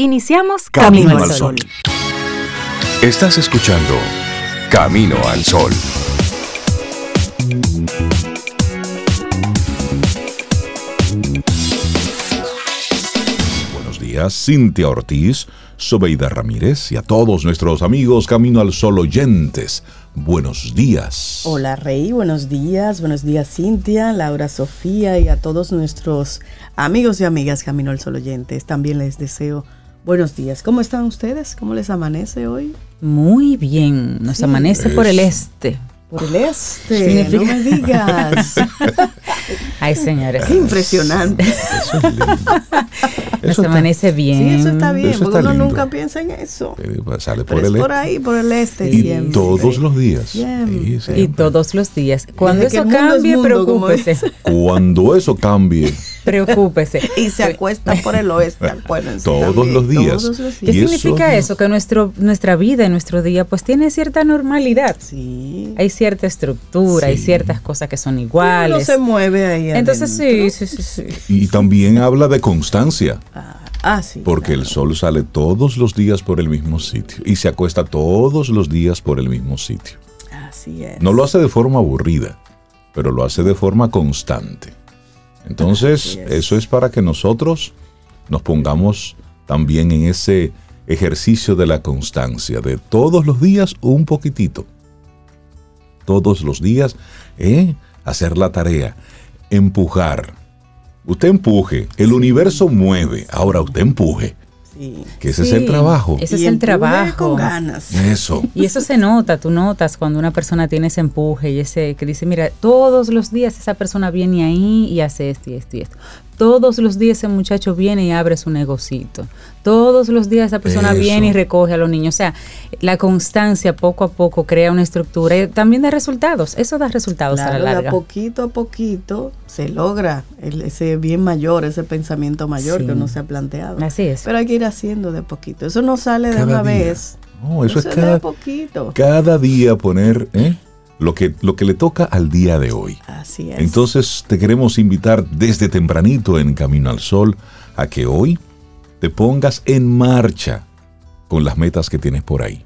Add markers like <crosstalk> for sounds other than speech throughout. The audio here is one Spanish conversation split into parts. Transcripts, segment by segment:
Iniciamos Camino, al Sol. Estás escuchando Camino al Sol. Buenos días, Cintia Ortiz, Sobeida Ramírez y a todos nuestros amigos Camino al Sol oyentes. Buenos días. Hola Rey, buenos días, buenos días Cintia, Laura Sofía y a todos nuestros amigos y amigas Camino al Sol oyentes. También les deseo Buenos días, ¿cómo están ustedes? ¿Cómo les amanece hoy? Muy bien, nos amanece por el este. Por el este, no me digas. <laughs> Ay, señores. Qué impresionante. Eso es lindo. Nos amanece bien. Sí, eso está bien, Eso porque está uno lindo. nunca piensa en eso. Eh, Sale por Pero es el por este. ahí, por el este Y siempre. todos los días. Siempre. Y todos los días. Cuando Desde eso el es cambie, mundo, preocúpese. Cuando eso cambie, Preocúpese. <laughs> Y se acuesta por el oeste, acuérdense. Todos también, los días. Todos los ¿Qué significa eso- eso? Que nuestro, nuestra vida y nuestro día pues tiene cierta normalidad. Sí. Hay cierta estructura, hay ciertas cosas que son Uno iguales. se mueve ahí Entonces sí, sí, sí, sí. y también habla de constancia. Ah, ah, sí. Porque el sol sale todos los días por el mismo sitio y se acuesta todos los días por el mismo sitio. Así es. No lo hace de forma aburrida, pero lo hace de forma constante. Entonces, es. eso es para que nosotros nos pongamos también en ese ejercicio de la constancia, de todos los días un poquitito. Todos los días, ¿eh? hacer la tarea, empujar. Usted empuje, el universo mueve, ahora usted empuje, Sí. que ese es el trabajo. Ese Y es el trabajo. Con ganas. Eso. Y eso se nota, tú notas cuando una persona tiene ese empuje y ese que dice, mira, todos los días esa persona viene ahí y hace esto y esto y esto. Todos los días ese muchacho viene y abre su negocito. Todos los días esa persona Eso. viene y recoge a los niños. O sea, la constancia poco a poco crea una estructura y también da resultados. Eso da resultados a la de larga. a poquito a poquito se logra el- ese bien mayor, ese pensamiento mayor Sí. que uno se ha planteado. Así es. Pero hay que ir haciendo de poquito. Eso no sale de una día. vez. No, eso es de cada, a poquito. cada día poner ¿eh? Lo, que, lo que le toca al día de hoy. Así es. Entonces te queremos invitar desde tempranito en Camino al Sol a que hoy te pongas en marcha con las metas que tienes por ahí.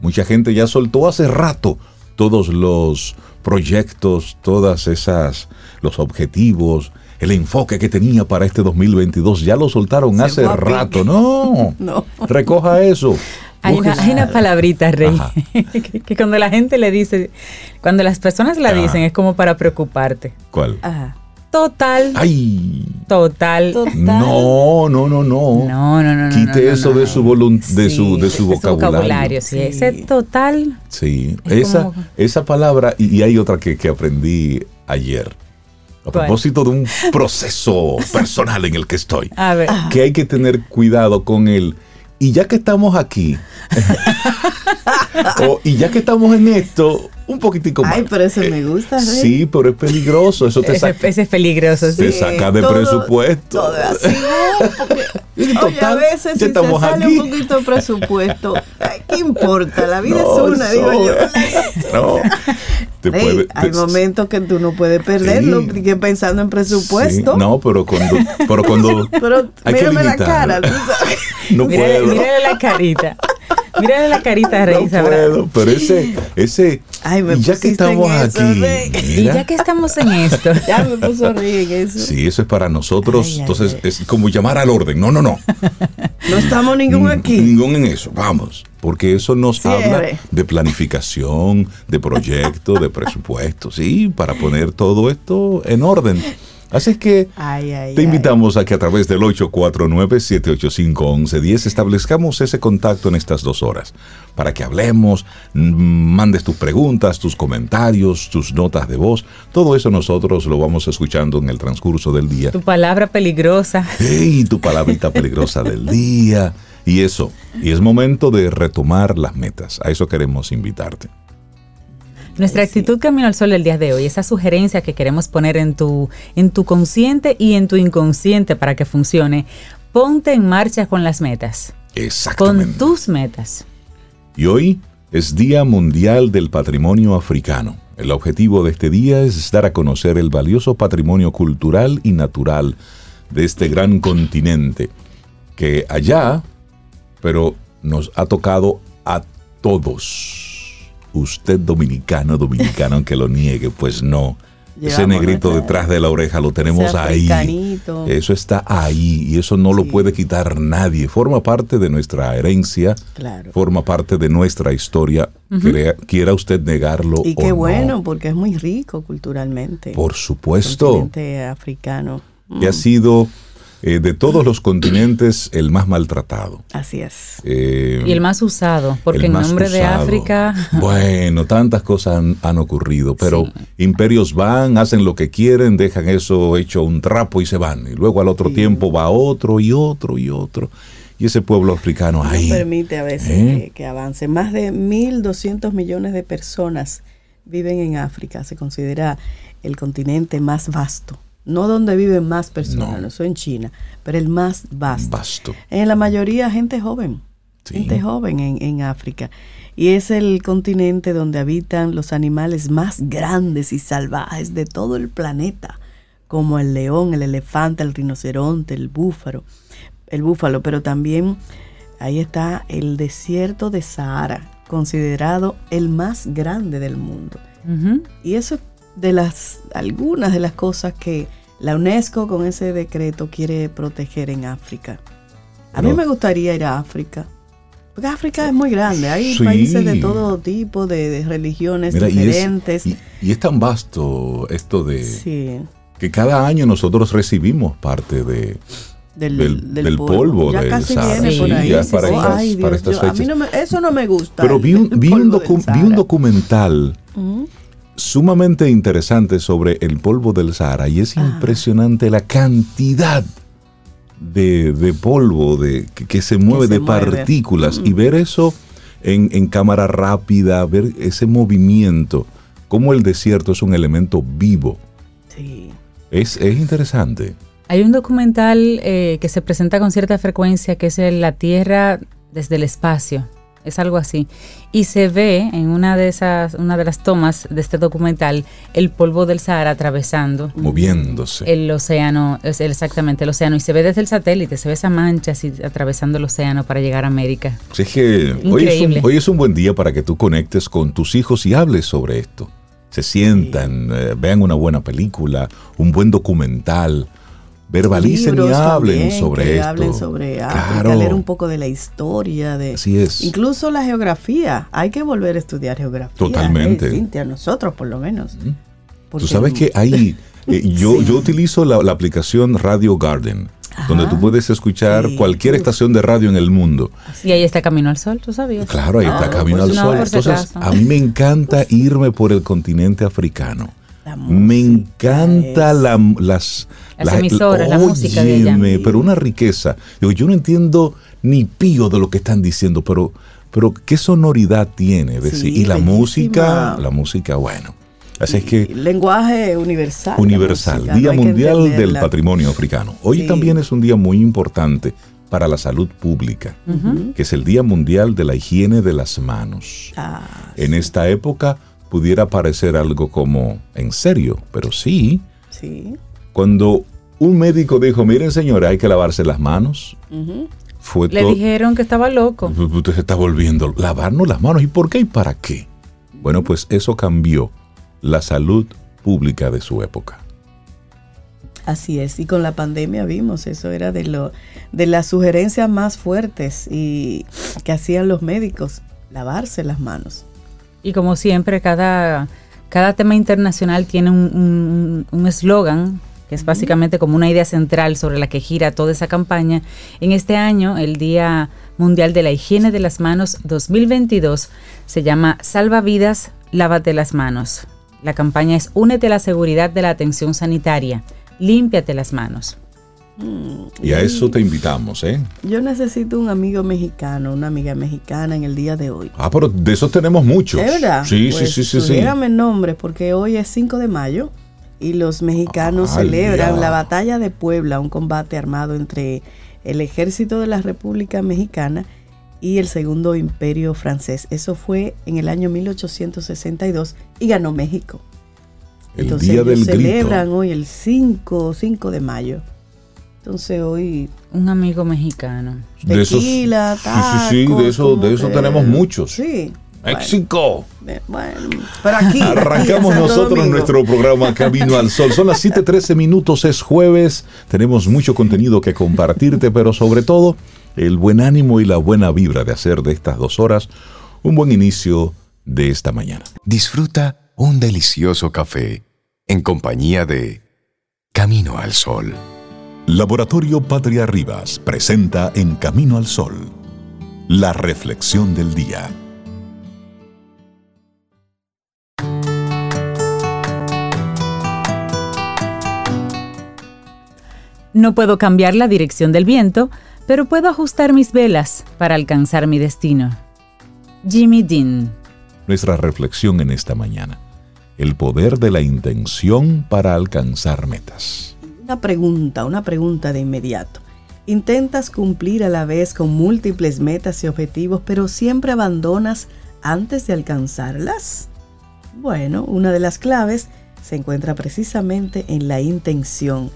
Mucha gente ya soltó hace rato todos los proyectos, todas esas, los objetivos, el enfoque que tenía para este 2022, ya lo soltaron Se hace rato. No, <laughs> No. recoja eso. Hay una, hay una palabrita, Rey, <laughs> que, que cuando la gente le dice, cuando las personas la Ajá. dicen, es como para preocuparte. ¿Cuál? Ajá. Total, Ay, total. Total. no, no, no, no. No, no, no. no, Quite no, no, eso no. de su de su de su vocabulario. sí. Sí. Ese total. Sí, Es esa, como- esa palabra, y, y hay otra que, que aprendí ayer, a ¿Cuál? propósito de un <laughs> proceso personal en el que estoy, A ver. que hay que tener cuidado con el, y ya que estamos aquí, <laughs> y ya que estamos en esto, un poquitico más. Ay, pero ese me gusta, Rey. Sí, pero es peligroso, eso te saca, ese es peligroso, sí. te saca de todo- presupuesto. Todo así, ¿no? Porque, <laughs> Y oye, a total, veces si se sale aquí. un poquito de presupuesto, ay, ¿qué importa? La vida <laughs> No, es una, digo yo. No, te Ey, puede- hay te- momentos que tú no puedes perderlo, Sí. que pensando en presupuesto. Sí, no, pero cuando, pero cuando <laughs> Pero hay que mírame la limitar. cara, tú sabes. no Mírale, puedo. mírale la carita. <laughs> Mírale la carita, Rey. No puedo, pero ese, ese, Ay, me y ya que estamos eso, aquí. Y mira, ya que estamos en esto, <laughs> Ya me puso en eso. sí, eso es para nosotros, Ay, entonces ay. es como llamar al orden, no, no, no, <laughs> No estamos ninguno Mm, aquí. ningún en eso, vamos, porque eso nos Cierre. habla de planificación, de proyecto, de presupuesto, sí, para poner todo esto en orden. Así es que Ay, ay, Te ay. invitamos a que a través del 849-785-1110 establezcamos ese contacto en estas dos horas para que hablemos, mm, mandes tus preguntas, tus comentarios, tus notas de voz. Todo eso nosotros lo vamos escuchando en el transcurso del día. tu palabra peligrosa. ¡Ey! Tu palabrita <laughs> peligrosa del día. Y eso. Y es momento de retomar las metas. A eso queremos invitarte. Nuestra actitud Camino al Sol del día de hoy, esa sugerencia que queremos poner en tu, en tu consciente y en tu inconsciente para que funcione, ponte en marcha con las metas, con Exactamente. tus metas. Y hoy es Día Mundial del Patrimonio Africano. El objetivo de este día es dar a conocer el valioso patrimonio cultural y natural de este gran continente, que allá, pero nos ha tocado a todos. Usted dominicano, dominicano, aunque lo niegue, pues no. Ese negrito detrás de la oreja lo tenemos ahí. Eso está ahí y eso no lo puede quitar nadie. Forma parte de nuestra herencia, forma parte de nuestra historia, quiera, usted negarlo. Y qué bueno, porque es muy rico culturalmente. Por supuesto. El africano. Que ha sido eh, de todos los continentes el más maltratado. Así es. Eh, y el más usado, porque en nombre de África... <laughs> Bueno, tantas cosas han, ocurrido, pero imperios van, hacen lo que quieren, dejan eso hecho un trapo y se van. Y luego al otro tiempo va otro y otro y otro. Y ese pueblo africano ahí... No permite a veces ¿eh? que, avance. Más de 1.200 millones de personas viven en África. Se considera el continente más vasto no donde viven más personas, no. eso en China, pero el más vasto. En la mayoría gente joven, gente joven en, en África. Y es el continente donde habitan los animales más grandes y salvajes de todo el planeta, como el león, el elefante, el rinoceronte, el búfalo, el búfalo, pero también ahí está el desierto de Sahara, considerado el más grande del mundo. Y eso de las algunas de las cosas que la UNESCO con ese decreto quiere proteger en África. A mí me gustaría ir a África. Porque África es muy grande, hay países de todo tipo, de, religiones diferentes. Y es, tan vasto esto de que cada año nosotros recibimos parte de, del, polvo, ya casi viene por ahí. para, estas, A mí no me, eso no me gusta. Pero vi un, vi un, documental sumamente interesante sobre el polvo del Sahara y es impresionante la cantidad de, polvo de, que, se mueve, de partículas y ver eso en, cámara rápida, ver ese movimiento, como el desierto es un elemento vivo. Sí. Es, interesante. Hay un documental eh, que se presenta con cierta frecuencia que es La Tierra desde el espacio es algo así. Y se ve en una de esas, una de las tomas de este documental, el polvo del Sahara atravesando. Moviéndose. El océano, exactamente el océano. Y se ve desde el satélite, se ve esa mancha así atravesando el océano para llegar a América. es que hoy es, un, hoy es, un, buen día para que tú conectes con tus hijos y hables sobre esto. Se sientan, eh, vean una buena película, un buen documental verbalicen y hablen sobre esto. Hablen sobre África, leer un poco de la historia, de Así es. incluso la geografía. Hay que volver a estudiar geografía. Totalmente. a nosotros por lo menos. Tú sabes que hay, <laughs> eh, yo, yo utilizo la, aplicación Radio Garden. donde tú puedes escuchar cualquier estación de radio en el mundo. Y ahí está Camino al Sol, ¿tú sabías? Claro, ahí está Camino al Sol. Entonces, a mí me encanta irme por el continente africano. Me encanta las, las, emisoras, la música de ella. Pero una riqueza. Digo, yo no entiendo ni pío de lo que están diciendo, pero, pero qué sonoridad tiene. y la música, la música, bueno. Así es que. Lenguaje universal. Universal. día Mundial del Patrimonio Africano. Hoy también es un día muy importante para la salud pública, que es el Día Mundial de la Higiene de las Manos. Ah, en esta época pudiera parecer algo como en serio, pero sí. Sí. Cuando un médico dijo, miren señora, hay que lavarse las manos, fue Le dijeron que estaba loco. Usted se está volviendo, lavarnos las manos, ¿y por qué y para qué? Bueno, pues eso cambió la salud pública de su época. Así es, y con la pandemia vimos, eso era de, lo, de las sugerencias más fuertes y que hacían los médicos, lavarse las manos. Y como siempre, cada, cada tema internacional tiene un eslogan, que es básicamente como una idea central sobre la que gira toda esa campaña. En este año, el Día Mundial de la Higiene de las Manos 2022 se llama Salva vidas, lávate las manos. La campaña es Únete a la seguridad de la atención sanitaria, límpiate las manos. Y a eso te invitamos, ¿eh? Yo necesito un amigo mexicano, una amiga mexicana en el día de hoy. Ah, pero de esos tenemos muchos. ¿Es verdad? Sí, sí, pues sí, sí, sí. Dígame nombres, porque hoy es 5 de mayo y los mexicanos celebran la batalla de Puebla, un combate armado entre el ejército de la República Mexicana y el Segundo Imperio francés. Eso fue en el año 1862 y ganó México. El Entonces, día del celebran hoy el 5, 5 de mayo Entonces hoy un amigo mexicano. Tequila, sí, sí, sí, de eso, de eso tenemos muchos. Sí. México. Bueno, pero aquí. Arrancamos nosotros nuestro programa Camino al Sol. Son las 7:13 minutos, es jueves. Tenemos mucho contenido que compartirte, pero sobre todo el buen ánimo y la buena vibra de hacer de estas dos horas un buen inicio de esta mañana. Disfruta un delicioso café en compañía de Camino al Sol. Laboratorio Patria Rivas presenta En Camino al Sol la reflexión del día. No puedo cambiar la dirección del viento, pero puedo ajustar mis velas para alcanzar mi destino. Jimmy Dean. Nuestra reflexión en esta mañana. El poder de la intención para alcanzar metas. Una pregunta, una pregunta de inmediato. Intentas cumplir a la vez con múltiples metas y objetivos, pero siempre abandonas antes de alcanzarlas? Bueno, una de las claves se encuentra precisamente en la intención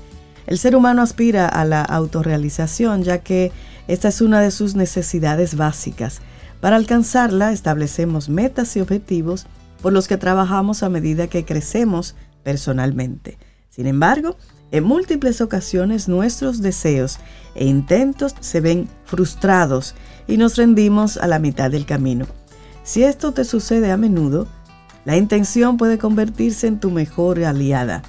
el ser humano aspira a la autorrealización ya que esta es una de sus necesidades básicas. Para alcanzarla establecemos metas y objetivos por los que trabajamos a medida que crecemos personalmente. Sin embargo, en múltiples ocasiones nuestros deseos e intentos se ven frustrados y nos rendimos a la mitad del camino. Si esto te sucede a menudo, la intención puede convertirse en tu mejor aliada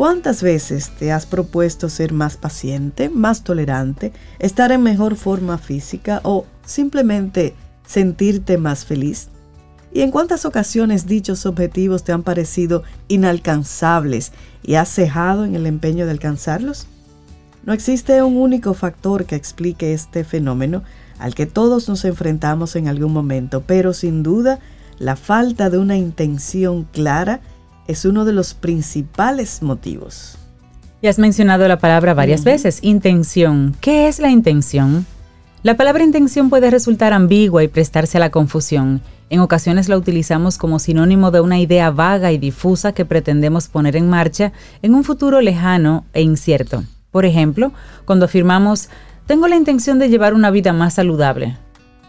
¿Cuántas veces te has propuesto ser más paciente, más tolerante, estar en mejor forma física o simplemente sentirte más feliz? ¿Y en cuántas ocasiones dichos objetivos te han parecido inalcanzables y has cejado en el empeño de alcanzarlos? No existe un único factor que explique este fenómeno al que todos nos enfrentamos en algún momento, pero sin duda la falta de una intención clara es uno de los principales motivos. Y has mencionado la palabra varias veces, intención. ¿Qué es la intención? La palabra intención puede resultar ambigua y prestarse a la confusión. En ocasiones la utilizamos como sinónimo de una idea vaga y difusa que pretendemos poner en marcha en un futuro lejano e incierto. Por ejemplo, cuando afirmamos, tengo la intención de llevar una vida más saludable.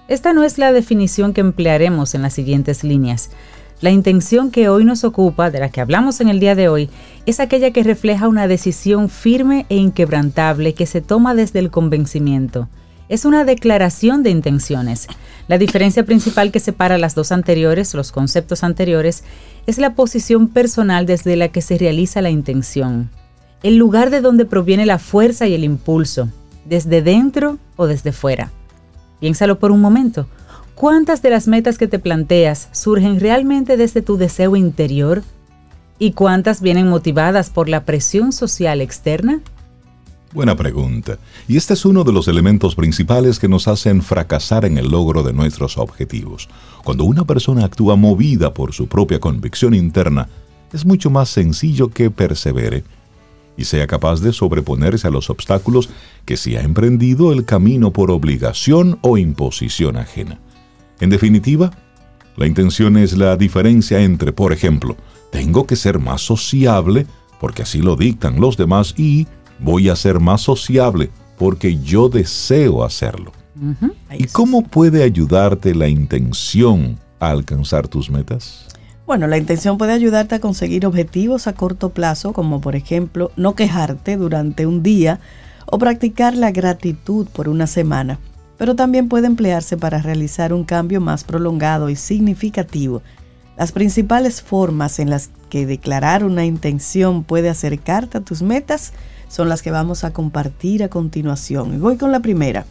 Esta no es la definición que emplearemos en las siguientes líneas. La intención que hoy nos ocupa, de la que hablamos en el día de hoy, es aquella que refleja una decisión firme e inquebrantable que se toma desde el convencimiento. Es una declaración de intenciones. La diferencia principal que separa las dos anteriores, los conceptos anteriores, es la posición personal desde la que se realiza la intención. El lugar de donde proviene la fuerza y el impulso, desde dentro o desde fuera. Piénsalo por un momento. ¿Cuántas de las metas que te planteas surgen realmente desde tu deseo interior? ¿Y cuántas vienen motivadas por la presión social externa? Buena pregunta. Y este es uno de los elementos principales que nos hacen fracasar en el logro de nuestros objetivos. Cuando una persona actúa movida por su propia convicción interna, es mucho más sencillo que persevere y sea capaz de sobreponerse a los obstáculos que si ha emprendido el camino por obligación o imposición ajena. En definitiva, la intención es la diferencia entre, por ejemplo, tengo que ser más sociable porque así lo dictan los demás y voy a ser más sociable porque yo deseo hacerlo. ¿Y cómo puede ayudarte la intención a alcanzar tus metas? Bueno, la intención puede ayudarte a conseguir objetivos a corto plazo, como por ejemplo no quejarte durante un día o practicar la gratitud por una semana pero también puede emplearse para realizar un cambio más prolongado y significativo. Las principales formas en las que declarar una intención puede acercarte a tus metas son las que vamos a compartir a continuación. Y voy con la primera.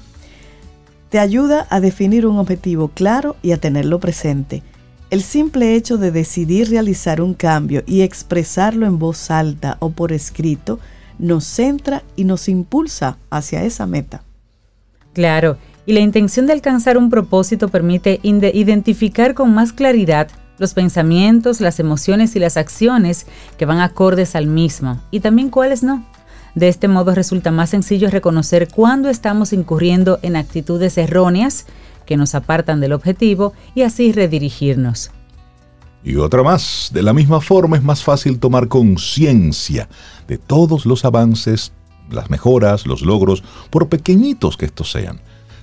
Te ayuda a definir un objetivo claro y a tenerlo presente. El simple hecho de decidir realizar un cambio y expresarlo en voz alta o por escrito nos centra y nos impulsa hacia esa meta. Claro, y la intención de alcanzar un propósito permite identificar con más claridad los pensamientos, las emociones y las acciones que van acordes al mismo y también cuáles no. De este modo resulta más sencillo reconocer cuándo estamos incurriendo en actitudes erróneas que nos apartan del objetivo y así redirigirnos. Y otra más, de la misma forma es más fácil tomar conciencia de todos los avances las mejoras, los logros, por pequeñitos que estos sean.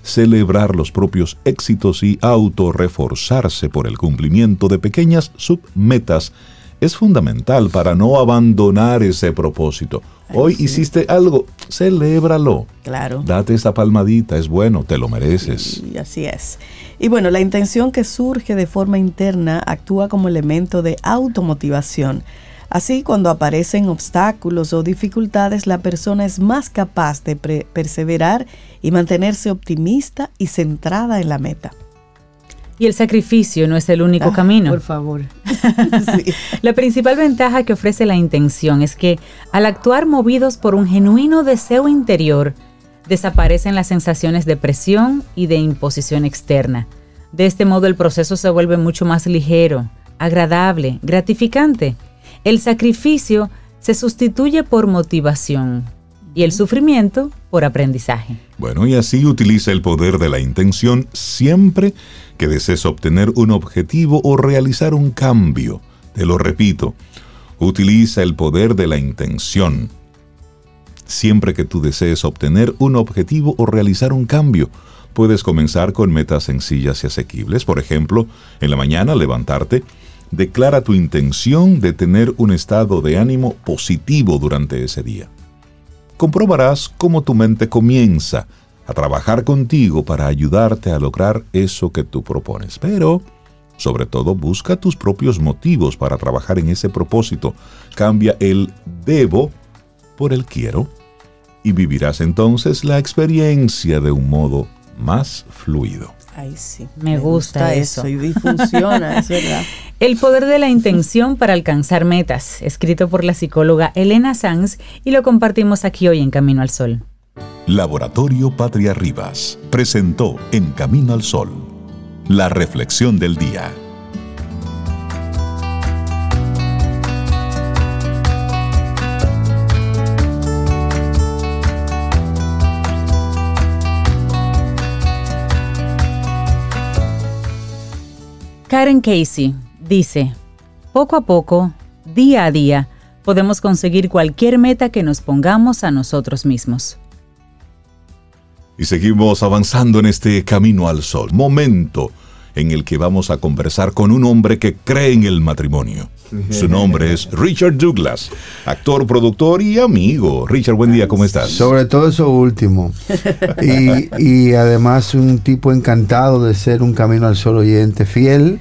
Celebrar los propios éxitos y autorreforzarse por el cumplimiento de pequeñas submetas es fundamental para no abandonar ese propósito. Hoy hiciste algo, celébralo. Claro. Date esa palmadita, es bueno, te lo mereces. Y así es. Y bueno, la intención que surge de forma interna actúa como elemento de automotivación. Así, cuando aparecen obstáculos o dificultades, la persona es más capaz de perseverar y mantenerse optimista y centrada en la meta. Y el sacrificio no es el único Ah, camino. Por favor. <laughs> Sí. La principal ventaja que ofrece la intención es que al actuar movidos por un genuino deseo interior, desaparecen las sensaciones de presión y de imposición externa. De este modo el proceso se vuelve mucho más ligero, agradable, gratificante. El sacrificio se sustituye por motivación y el sufrimiento por aprendizaje. Bueno, y así utiliza el poder de la intención siempre que desees obtener un objetivo o realizar un cambio. Te lo repito, utiliza el poder de la intención siempre que tú desees obtener un objetivo o realizar un cambio. Puedes comenzar con metas sencillas y asequibles. Por ejemplo, en la mañana levantarte, declara tu intención de tener un estado de ánimo positivo durante ese día comprobarás cómo tu mente comienza a trabajar contigo para ayudarte a lograr eso que tú propones. Pero, sobre todo, busca tus propios motivos para trabajar en ese propósito. Cambia el debo por el quiero y vivirás entonces la experiencia de un modo más fluido. Ay, sí. Me gusta eso. Y funciona, es verdad. <laughs> El poder de la intención para alcanzar metas, escrito por la psicóloga Elena Sanz y lo compartimos aquí hoy en Camino al Sol. Laboratorio Patria Rivas presentó En Camino al Sol, la reflexión del día. Karen Casey dice, poco a poco, día a día, podemos conseguir cualquier meta que nos pongamos a nosotros mismos. Y seguimos avanzando en este camino al sol, momento en el que vamos a conversar con un hombre que cree en el matrimonio. Su nombre es Richard Douglas, actor, productor y amigo. Richard, buen día, ¿cómo estás? Sobre todo eso último. Y, y además un tipo encantado de ser un Camino al Sol oyente fiel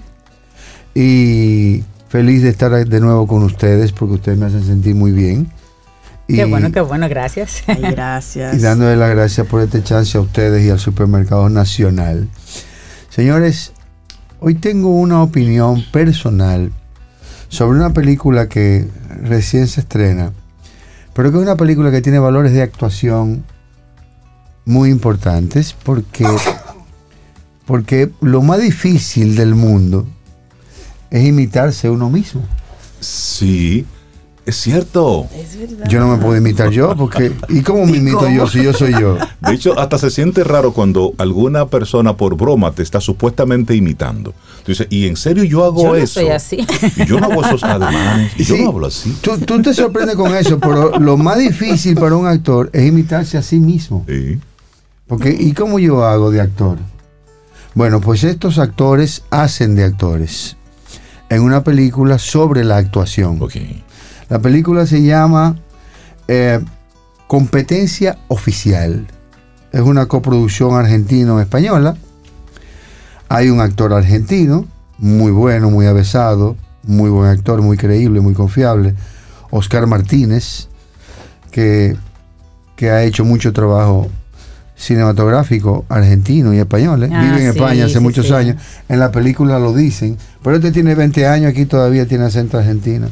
y feliz de estar de nuevo con ustedes porque ustedes me hacen sentir muy bien. Y, Qué bueno, qué bueno, gracias. Ay, gracias. y dándole las gracias por este chance a ustedes y al Supermercado Nacional. Señores, hoy tengo una opinión personal sobre una película que recién se estrena, pero que es una película que tiene valores de actuación muy importantes porque, porque lo más difícil del mundo es imitarse uno mismo. Sí, es cierto. Es verdad. Yo no me puedo imitar yo porque ¿y cómo me <laughs> ¿Y imito cómo? yo si yo soy yo? De hecho, hasta se siente raro cuando alguna persona por broma te está supuestamente imitando. Tú dices, ¿y en serio yo hago Yo no eso? soy así. Y yo no hago esos ademanes. Y yo no hablo así. Tú, tú te sorprendes con eso, pero lo más difícil para un actor es imitarse a sí mismo. Sí. Porque, ¿y cómo yo hago de actor? Bueno, pues estos actores hacen de actores en una película sobre la actuación. Ok. La película se llama eh, Competencia Oficial. Es una coproducción argentino-española. Hay un actor argentino, muy bueno, muy avesado, muy buen actor, muy creíble, muy confiable. Oscar Martínez, que, que ha hecho mucho trabajo cinematográfico argentino y español. ¿eh? Ah, Vive en sí, España hace sí, muchos sí. años. En la película lo dicen. Pero este tiene 20 años, aquí todavía tiene acento argentino.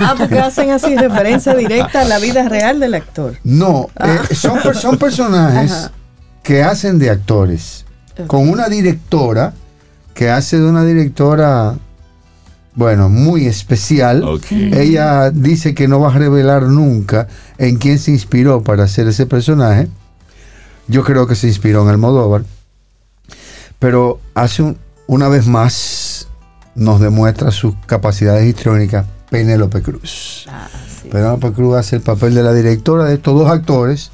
Ah, porque hacen así <laughs> referencia directa a la vida real del actor. No, eh, son, son personajes Ajá. que hacen de actores. Con una directora que hace de una directora, bueno, muy especial. Ella dice que no va a revelar nunca en quién se inspiró para hacer ese personaje. Yo creo que se inspiró en Almodóvar. Pero hace un- una vez más nos demuestra sus capacidades histriónicas Penélope Cruz. Ah, sí. Penélope Cruz hace el papel de la directora de estos dos actores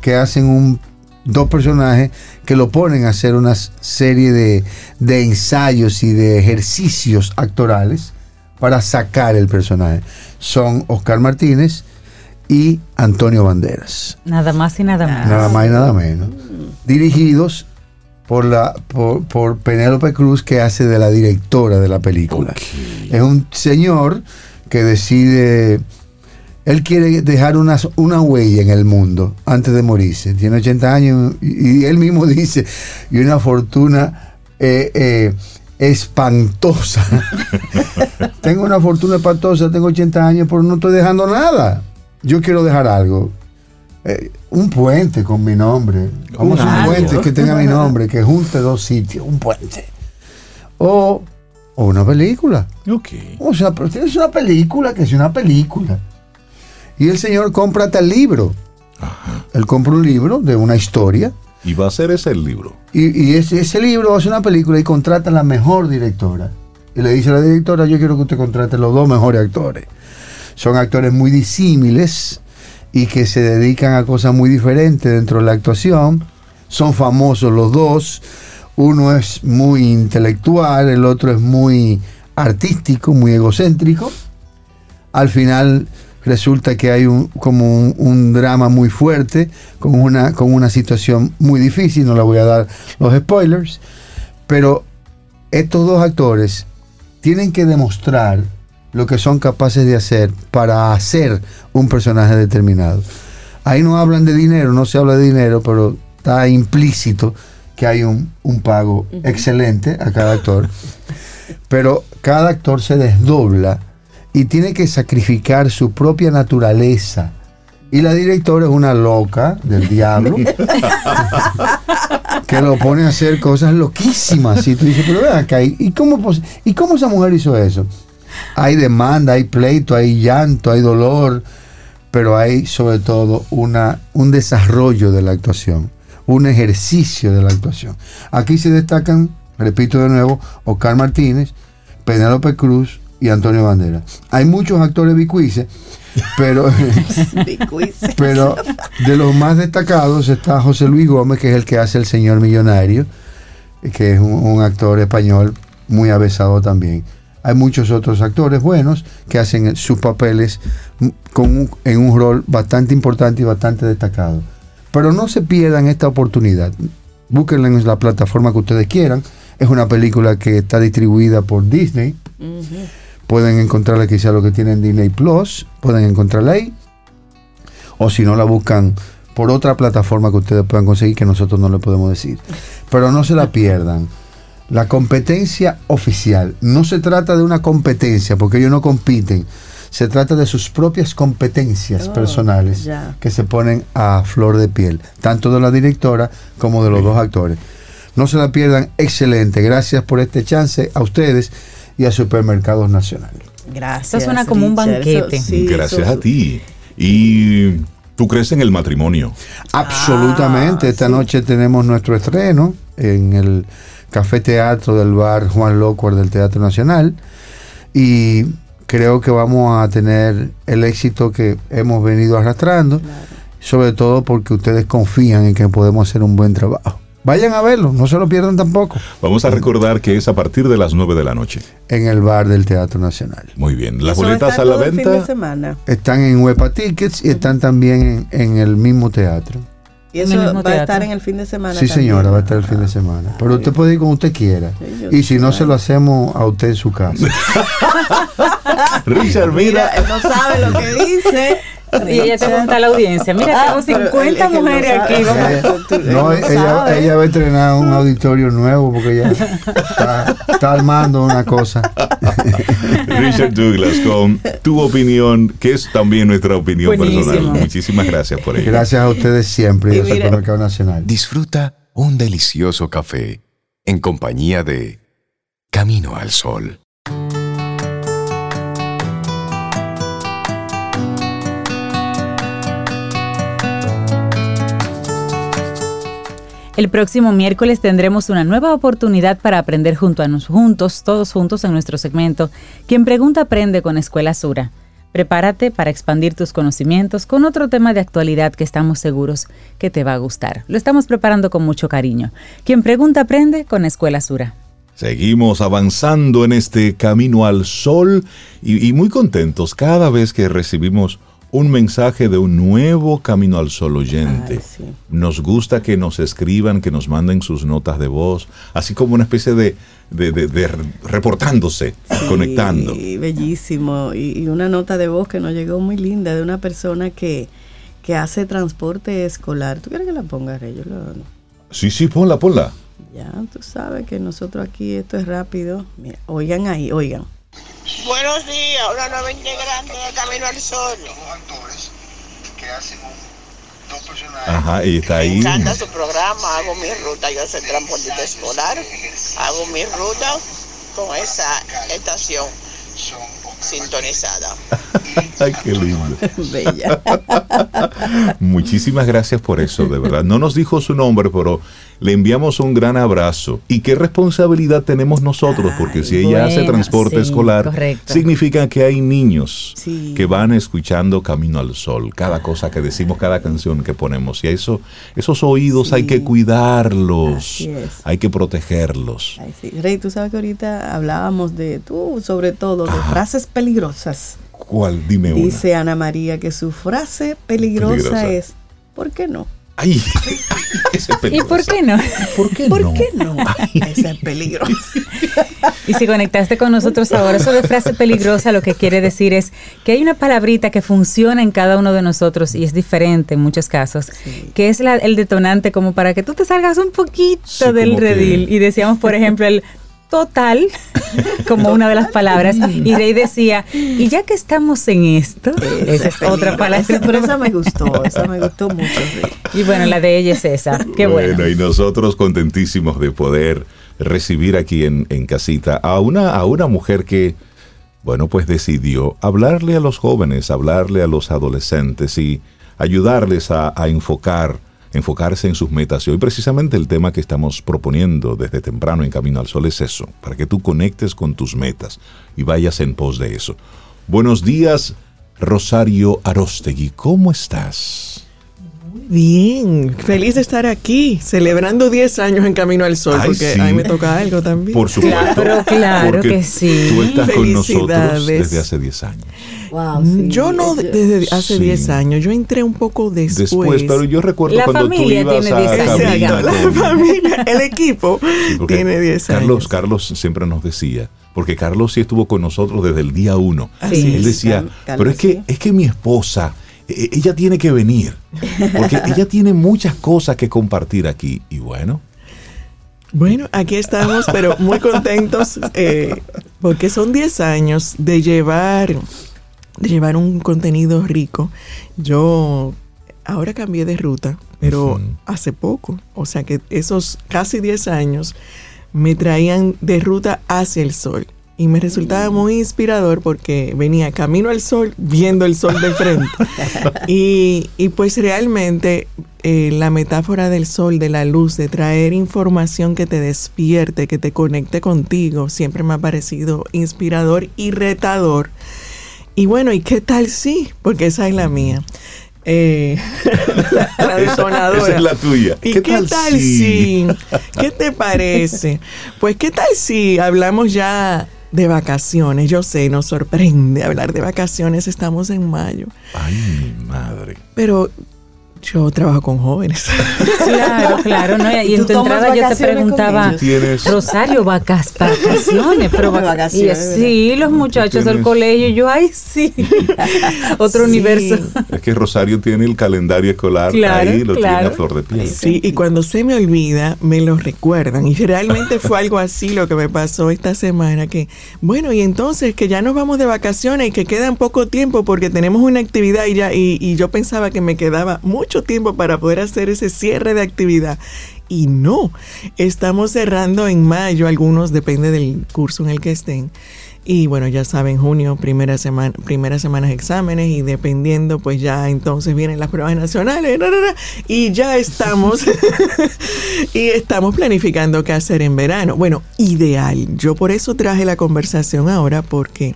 que hacen un dos personajes que lo ponen a hacer una serie de, de ensayos y de ejercicios actorales para sacar el personaje. Son Oscar Martínez y Antonio Banderas. Nada más y nada menos. Nada más y nada menos. Dirigidos por, la, por, por Penélope Cruz, que hace de la directora de la película. Es un señor que decide. Él quiere dejar una, una huella en el mundo antes de morirse. Tiene 80 años y, y él mismo dice, y una fortuna eh, eh, espantosa. <laughs> tengo una fortuna espantosa, tengo 80 años, pero no estoy dejando nada. Yo quiero dejar algo. Eh, un puente con mi nombre. Vamos a un Algo. puente que tenga mi nombre, que junte dos sitios, un puente. O, o una película. Ok. O sea, pero tienes una película que es una película. Y el señor compra tal libro. Él compra un libro de una historia. Y va a ser ese el libro. Y, y ese, ese libro hace una película y contrata a la mejor directora. Y le dice a la directora, yo quiero que usted contrate los dos mejores actores. Son actores muy disímiles y que se dedican a cosas muy diferentes dentro de la actuación. Son famosos los dos. Uno es muy intelectual, el otro es muy artístico, muy egocéntrico. Al final resulta que hay un, como un, drama muy fuerte, con una, con una situación muy difícil, no le voy a dar los spoilers, pero estos dos actores tienen que demostrar lo que son capaces de hacer para hacer un personaje determinado. Ahí no hablan de dinero, no se habla de dinero, pero está implícito que hay un, un pago excelente a cada actor. Pero cada actor se desdobla y tiene que sacrificar su propia naturaleza. Y la directora es una loca del diablo <laughs> que lo pone a hacer cosas loquísimas. Y tú dices, pero vean acá, ¿y cómo, ¿y cómo esa mujer hizo eso? Hay demanda, hay pleito, hay llanto, hay dolor, pero hay sobre todo una, un desarrollo de la actuación, un ejercicio de la actuación. Aquí se destacan, repito de nuevo, Oscar Martínez, Penélope Cruz y Antonio Banderas. Hay muchos actores bicuices, pero, <laughs> <laughs> pero de los más destacados está José Luis Gómez, que es el que hace El Señor Millonario, que es un, un actor español muy avesado también. Hay muchos otros actores buenos que hacen sus papeles con un- en un rol bastante importante y bastante destacado. Pero no se pierdan esta oportunidad. Búsquenla en la plataforma que ustedes quieran. Es una película que está distribuida por Disney. Pueden encontrarla quizá lo que tienen Disney Plus. Pueden encontrarla ahí. O si no la buscan por otra plataforma que ustedes puedan conseguir que nosotros no le podemos decir. Pero no se la pierdan. La competencia oficial. No se trata de una competencia, porque ellos no compiten. Se trata de sus propias competencias Oh, personales ya. que se ponen a flor de piel, tanto de la directora como de los dos actores. No se la pierdan, excelente. Gracias por este chance a ustedes y a Supermercados Nacional. Gracias. Eso suena como un banquete. Eso- sí, Gracias eso- a ti. Y tú crees en el matrimonio. Absolutamente. Ah, Esta sí. noche tenemos nuestro estreno en el Café Teatro del bar Juan Locuar del Teatro Nacional. Y creo que vamos a tener el éxito que hemos venido arrastrando. Sobre todo porque ustedes confían en que podemos hacer un buen trabajo. Vayan a verlo, no se lo pierdan tampoco. Vamos a recordar que es a partir de las 9 de la noche. En el bar del Teatro Nacional. Muy bien. Las boletas a la fin de venta. semana. Están en Huepa Tickets y están también en, en el mismo teatro. Y eso va a estar en el fin de semana. Sí, también. señora, va a estar el fin de semana. Pero usted puede ir como usted quiera. Sí, Y si no, se lo hacemos a usted en su casa. <laughs> Richard, Mira, mira. él no sabe lo que dice. Y ella te pregunta a la audiencia, mira, Ah, tengo pero 50 él- es que él no mujeres sabe. aquí. Eh, Tú- tú- no, ella, ella va a estrenar un auditorio nuevo porque ya está, está armando una cosa. <laughs> Richard Douglas con tu opinión, que es también nuestra opinión Buenísimo. personal. Muchísimas gracias por ello. Gracias a ustedes siempre y Y Supermercado Nacional. Disfruta un delicioso café en compañía de Camino al Sol. El próximo miércoles tendremos una nueva oportunidad para aprender junto a nos, juntos, todos juntos en nuestro segmento. Quien pregunta aprende con Escuela Sura. Prepárate para expandir tus conocimientos con otro tema de actualidad que estamos seguros que te va a gustar. Lo estamos preparando con mucho cariño. Quien pregunta aprende con Escuela Sura. Seguimos avanzando en este camino al sol y, y muy contentos cada vez que recibimos un mensaje de un nuevo Camino al Sol oyente. Ay, sí. Nos gusta que nos escriban, que nos manden sus notas de voz, así como una especie de, de- de- de reportándose, conectando. Sí, bellísimo. Y, y una nota de voz que nos llegó muy linda de una persona que, que hace transporte escolar. ¿Tú quieres que la ponga, Rey? Yo lo- Sí, sí, ponla, ponla. ya, tú sabes que nosotros aquí esto es rápido. Mira, oigan ahí, oigan. Buenos días, una nueva integrante de Camino al Sol. actores que hacen un- dos personajes. Ajá, y está Me ahí. encanta su programa, hago mi ruta, yo soy transportista escolar, hago mi ruta con esa estación sintonizada. <laughs> Ay, qué lindo. <laughs> Bella. <laughs> Muchísimas gracias por eso, de verdad. No nos dijo su nombre, pero le enviamos un gran abrazo. ¿Y qué responsabilidad tenemos nosotros? Porque si ella hace transporte sí, escolar, correcto. significa que hay niños Sí. que van escuchando Camino al Sol, cada cosa que decimos, cada canción que ponemos. Y eso, esos oídos hay que cuidarlos, hay que protegerlos. Ay, sí. Rey, tú sabes que ahorita hablábamos de, tú sobre todo, de frases peligrosas. ¿Cuál? Dime una. Dice Ana María que su frase peligrosa, Peligrosa. es, ¿por qué no? Ay, <laughs> ese es ¿Y por peligrosa. qué no? ¿Por qué ¿Por no? qué no? <laughs> Ese es peligroso. Y si conectaste con nosotros ahora, eso de frase peligrosa lo que quiere decir es que hay una palabrita que funciona en cada uno de nosotros y es diferente en muchos casos, que es la- el detonante como para que tú te salgas un poquito Sí, del que- redil. Y decíamos, por ejemplo, el total <laughs> como una de las palabras. Y Rey decía, y ya que estamos en esto, esa es otra palabra. Esa, pero esa me gustó, esa me gustó mucho. Y bueno, la de ella es esa. Qué bueno. y nosotros contentísimos de poder recibir aquí en, en casita a una, a una mujer que, bueno, pues decidió hablarle a los jóvenes, hablarle a los adolescentes y ayudarles a, a enfocar, enfocarse en sus metas. Y hoy precisamente el tema que estamos proponiendo desde temprano en Camino al Sol es eso, para que tú conectes con tus metas y vayas en pos de eso. Buenos días, Rosario Arostegui, ¿cómo estás? Bien, feliz de estar aquí, celebrando 10 años en Camino al Sol, Ay, porque sí. a mí me toca algo también. Por supuesto. Claro, que sí. Tú estás con nosotros Felicidades. desde hace 10 años. Wow, yo no de- desde hace Sí. 10 años, yo entré un poco después. Después, pero yo recuerdo La cuando familia tú ibas tiene a 10 años. cabina Exacto, la con- familia, el equipo Sí, tiene 10 Carlos, años. Carlos siempre nos decía, porque Carlos sí estuvo con nosotros desde el día uno. Sí. Él decía, Carlos, pero es que, sí. es que mi esposa, ella tiene que venir, porque <laughs> ella tiene muchas cosas que compartir aquí. Y bueno, Bueno, aquí estamos, pero muy contentos eh, porque son 10 años de llevar, de llevar un contenido rico. Yo ahora cambié de ruta, pero hace poco, o sea que esos casi 10 años me traían de ruta hacia el sol. Y me resultaba muy inspirador porque venía camino al sol viendo el sol de frente. <laughs> y, y pues realmente eh, la metáfora del sol, de la luz, de traer información que te despierte, que te conecte contigo, siempre me ha parecido inspirador y retador. Y bueno, ¿y qué tal sí? Porque esa es la mía. Eh, <laughs> la, detonadora. esa es la tuya. ¿Y qué, tal, si? ¿Qué te parece? <laughs> Pues qué tal si hablamos ya de vacaciones. Yo sé, nos sorprende hablar de vacaciones, estamos en mayo. Ay, mi madre. Pero yo trabajo con jóvenes. <laughs> Claro, claro, ¿no? Y ¿Tú en tu entrada yo te preguntaba, Rosario, vacas, vacaciones, pero vac- Vacaciones, y sí, los muchachos del colegio, yo, ay, sí, <laughs> otro Sí. universo. Es que Rosario tiene el calendario escolar Claro, ahí, lo tiene a flor de piel. Sí, y cuando se me olvida, me lo recuerdan. Y realmente fue algo así lo que me pasó esta semana, que, bueno, y entonces que ya nos vamos de vacaciones y que quedan poco tiempo porque tenemos una actividad y ya, y, y yo pensaba que me quedaba mucho tiempo para poder hacer ese cierre de actividad. Y no, estamos cerrando en mayo, algunos depende del curso en el que estén. Y bueno, ya saben, junio, primera semana, primeras semanas exámenes y dependiendo, pues ya entonces vienen las pruebas nacionales y ya estamos <laughs> <laughs> y estamos planificando qué hacer en verano. Bueno, ideal. Yo por eso traje la conversación ahora porque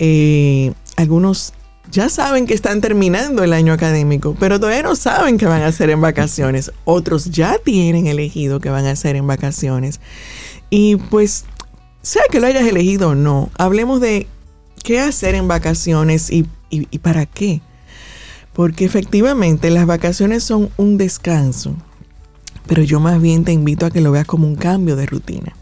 eh, algunos ya saben que están terminando el año académico, pero todavía no saben qué van a hacer en vacaciones. Otros ya tienen elegido qué van a hacer en vacaciones. Y pues, sea que lo hayas elegido o no, hablemos de qué hacer en vacaciones y, y- y para qué. Porque efectivamente las vacaciones son un descanso, pero yo más bien te invito a que lo veas como un cambio de rutina.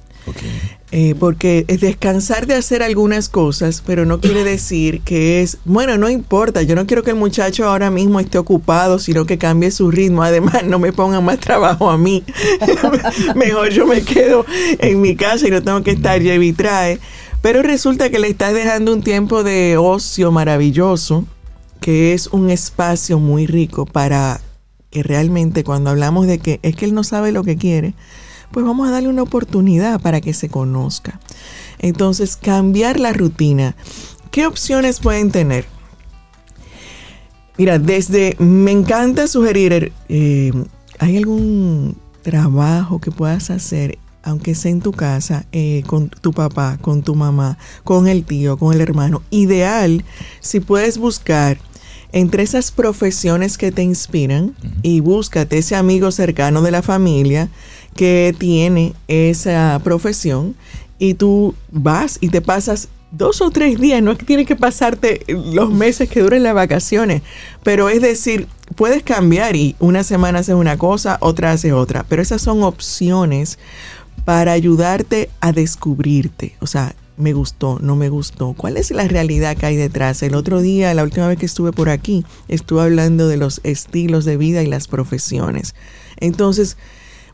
Eh, porque es descansar de hacer algunas cosas, pero no quiere decir que es, bueno, no importa, yo no quiero que el muchacho ahora mismo esté ocupado, sino que cambie su ritmo. Además, no me pongan más trabajo a mí. <laughs> Mejor yo me quedo en mi casa y no tengo que estar lleve y trae. Pero resulta que le estás dejando un tiempo de ocio maravilloso, que es un espacio muy rico para que realmente cuando hablamos de que es que él no sabe lo que quiere, pues vamos a darle una oportunidad para que se conozca. Entonces, cambiar la rutina. ¿Qué opciones pueden tener? Mira, desde, me encanta sugerir, eh, ¿hay algún trabajo que puedas hacer, aunque sea en tu casa, eh, con tu papá, con tu mamá, con el tío, con el hermano? Ideal, si puedes buscar entre esas profesiones que te inspiran y búscate ese amigo cercano de la familia que tiene esa profesión y tú vas y te pasas dos o tres días, no es que tienes que pasarte los meses que duren las vacaciones, pero es decir, puedes cambiar y una semana haces una cosa, otra haces otra, pero esas son opciones para ayudarte a descubrirte, o sea, me gustó, no me gustó, cuál es la realidad que hay detrás. El otro día, la última vez que estuve por aquí, estuve hablando de los estilos de vida y las profesiones. Entonces,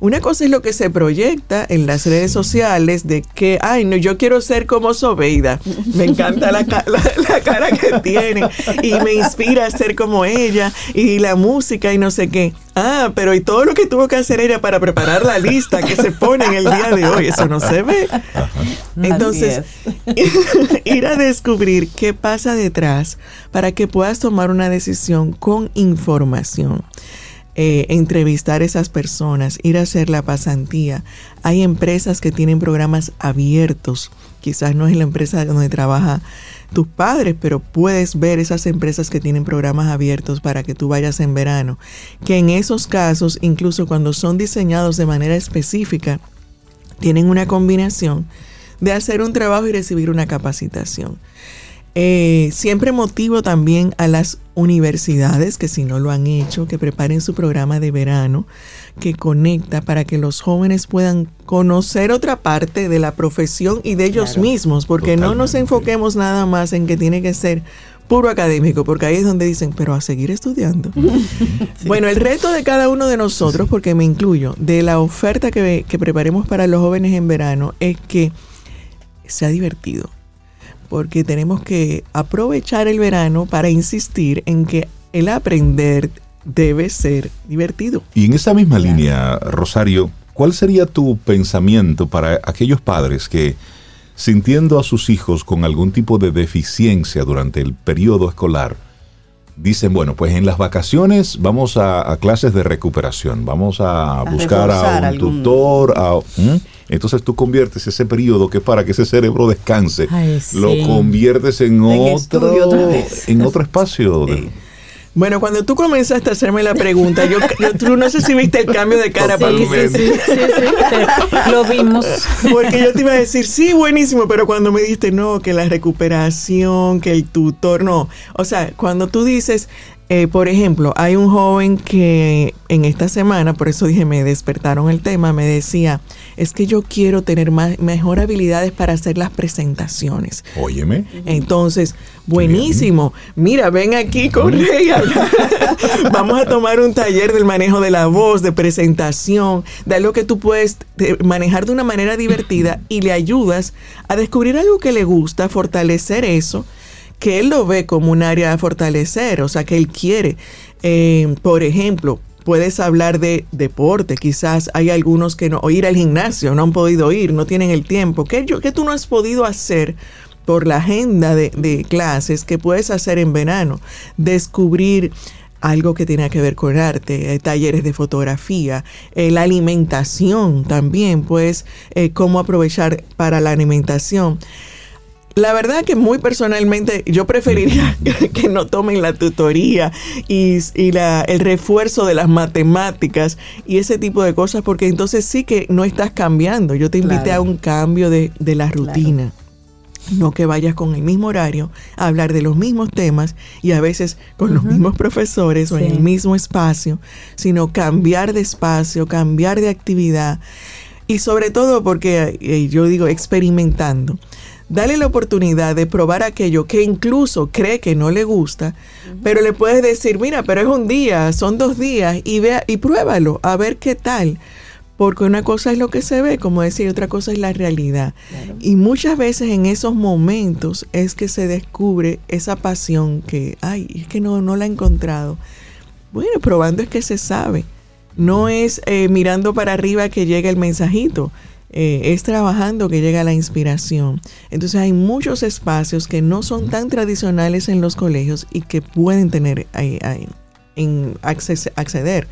una cosa es lo que se proyecta en las redes sociales de que, ay, no, yo quiero ser como Sobeida. Me encanta la, ca- la- la cara que tiene y me inspira a ser como ella y la música y no sé qué. Ah, pero y todo lo que tuvo que hacer ella para preparar la lista que se pone en el día de hoy, eso no se ve. Entonces, <laughs> ir a descubrir qué pasa detrás para que puedas tomar una decisión con información. Eh, entrevistar a esas personas, ir a hacer la pasantía. Hay empresas que tienen programas abiertos. Quizás no es la empresa donde trabaja tus padres, pero puedes ver esas empresas que tienen programas abiertos para que tú vayas en verano. Que en esos casos, incluso cuando son diseñados de manera específica, tienen una combinación de hacer un trabajo y recibir una capacitación. Eh, siempre motivo también a las universidades que si no lo han hecho, que preparen su programa de verano que conecta para que los jóvenes puedan conocer otra parte de la profesión y de ellos Claro. mismos, porque no nos enfoquemos nada más en que tiene que ser puro académico, porque ahí es donde dicen, pero a seguir estudiando. <laughs> Bueno, el reto de cada uno de nosotros, porque me incluyo, de la oferta que, que preparemos para los jóvenes en verano, es que sea divertido. Porque tenemos que aprovechar el verano para insistir en que el aprender debe ser divertido. Y en esa misma línea, Rosario, ¿cuál sería tu pensamiento para aquellos padres que, sintiendo a sus hijos con algún tipo de deficiencia durante el periodo escolar, dicen, bueno, pues en las vacaciones vamos a, a clases de recuperación, vamos a, buscar a un algún- tutor, a- entonces tú conviertes ese periodo que es para que ese cerebro descanse, Ay, sí. lo conviertes en, En otro, en otro espacio. de- Bueno, cuando tú comenzaste a hacerme la pregunta, yo, yo- tú no sé si viste el cambio de cara Sí, para sí, sí, sí, sí, lo vimos. Porque yo te iba a decir, sí, buenísimo, pero cuando me dijiste, no, que la recuperación, que el tutor, no. O sea, cuando tú dices, eh, por ejemplo, hay un joven que en esta semana, por eso dije, me despertaron el tema, me decía, es que yo quiero tener más, mejor habilidades para hacer las presentaciones. Óyeme. Entonces, buenísimo. Mira, ven aquí con Rey. <laughs> Vamos a tomar un taller del manejo de la voz, de presentación, de algo que tú puedes eh, manejar de una manera divertida y le ayudas a descubrir algo que le gusta, fortalecer eso, que él lo ve como un área a fortalecer, o sea, que él quiere. Eh, por ejemplo, puedes hablar de deporte, quizás hay algunos que no, o ir al gimnasio, no han podido ir, no tienen el tiempo. ¿Qué, yo, tú no has podido hacer por la agenda de, clases que puedes hacer en verano? Descubrir algo que tenga que ver con arte, eh, talleres de fotografía, eh, la alimentación también, pues, cómo aprovechar para la alimentación La verdad que muy personalmente yo preferiría <laughs> que, no tomen la tutoría y, y la, el refuerzo de las matemáticas y ese tipo de cosas porque entonces sí que no estás cambiando. Yo te invité Claro. a un cambio de, de la rutina. No que vayas con el mismo horario a hablar de los mismos temas y a veces con los mismos profesores o en el mismo espacio, sino cambiar de espacio, cambiar de actividad y sobre todo porque eh, yo digo experimentando. Dale la oportunidad de probar aquello que incluso cree que no le gusta, pero le puedes decir, mira, pero es un día, son dos días y vea y pruébalo a ver qué tal. Porque una cosa es lo que se ve, como decía, y otra cosa es la realidad. Y muchas veces en esos momentos es que se descubre esa pasión que, ay, es que no, no la he encontrado. Bueno, probando es que se sabe. No es eh, mirando para arriba que llega el mensajito. Eh, es trabajando que llega la inspiración. Entonces hay muchos espacios que no son tan tradicionales en los colegios y que pueden tener eh, eh, en acceder.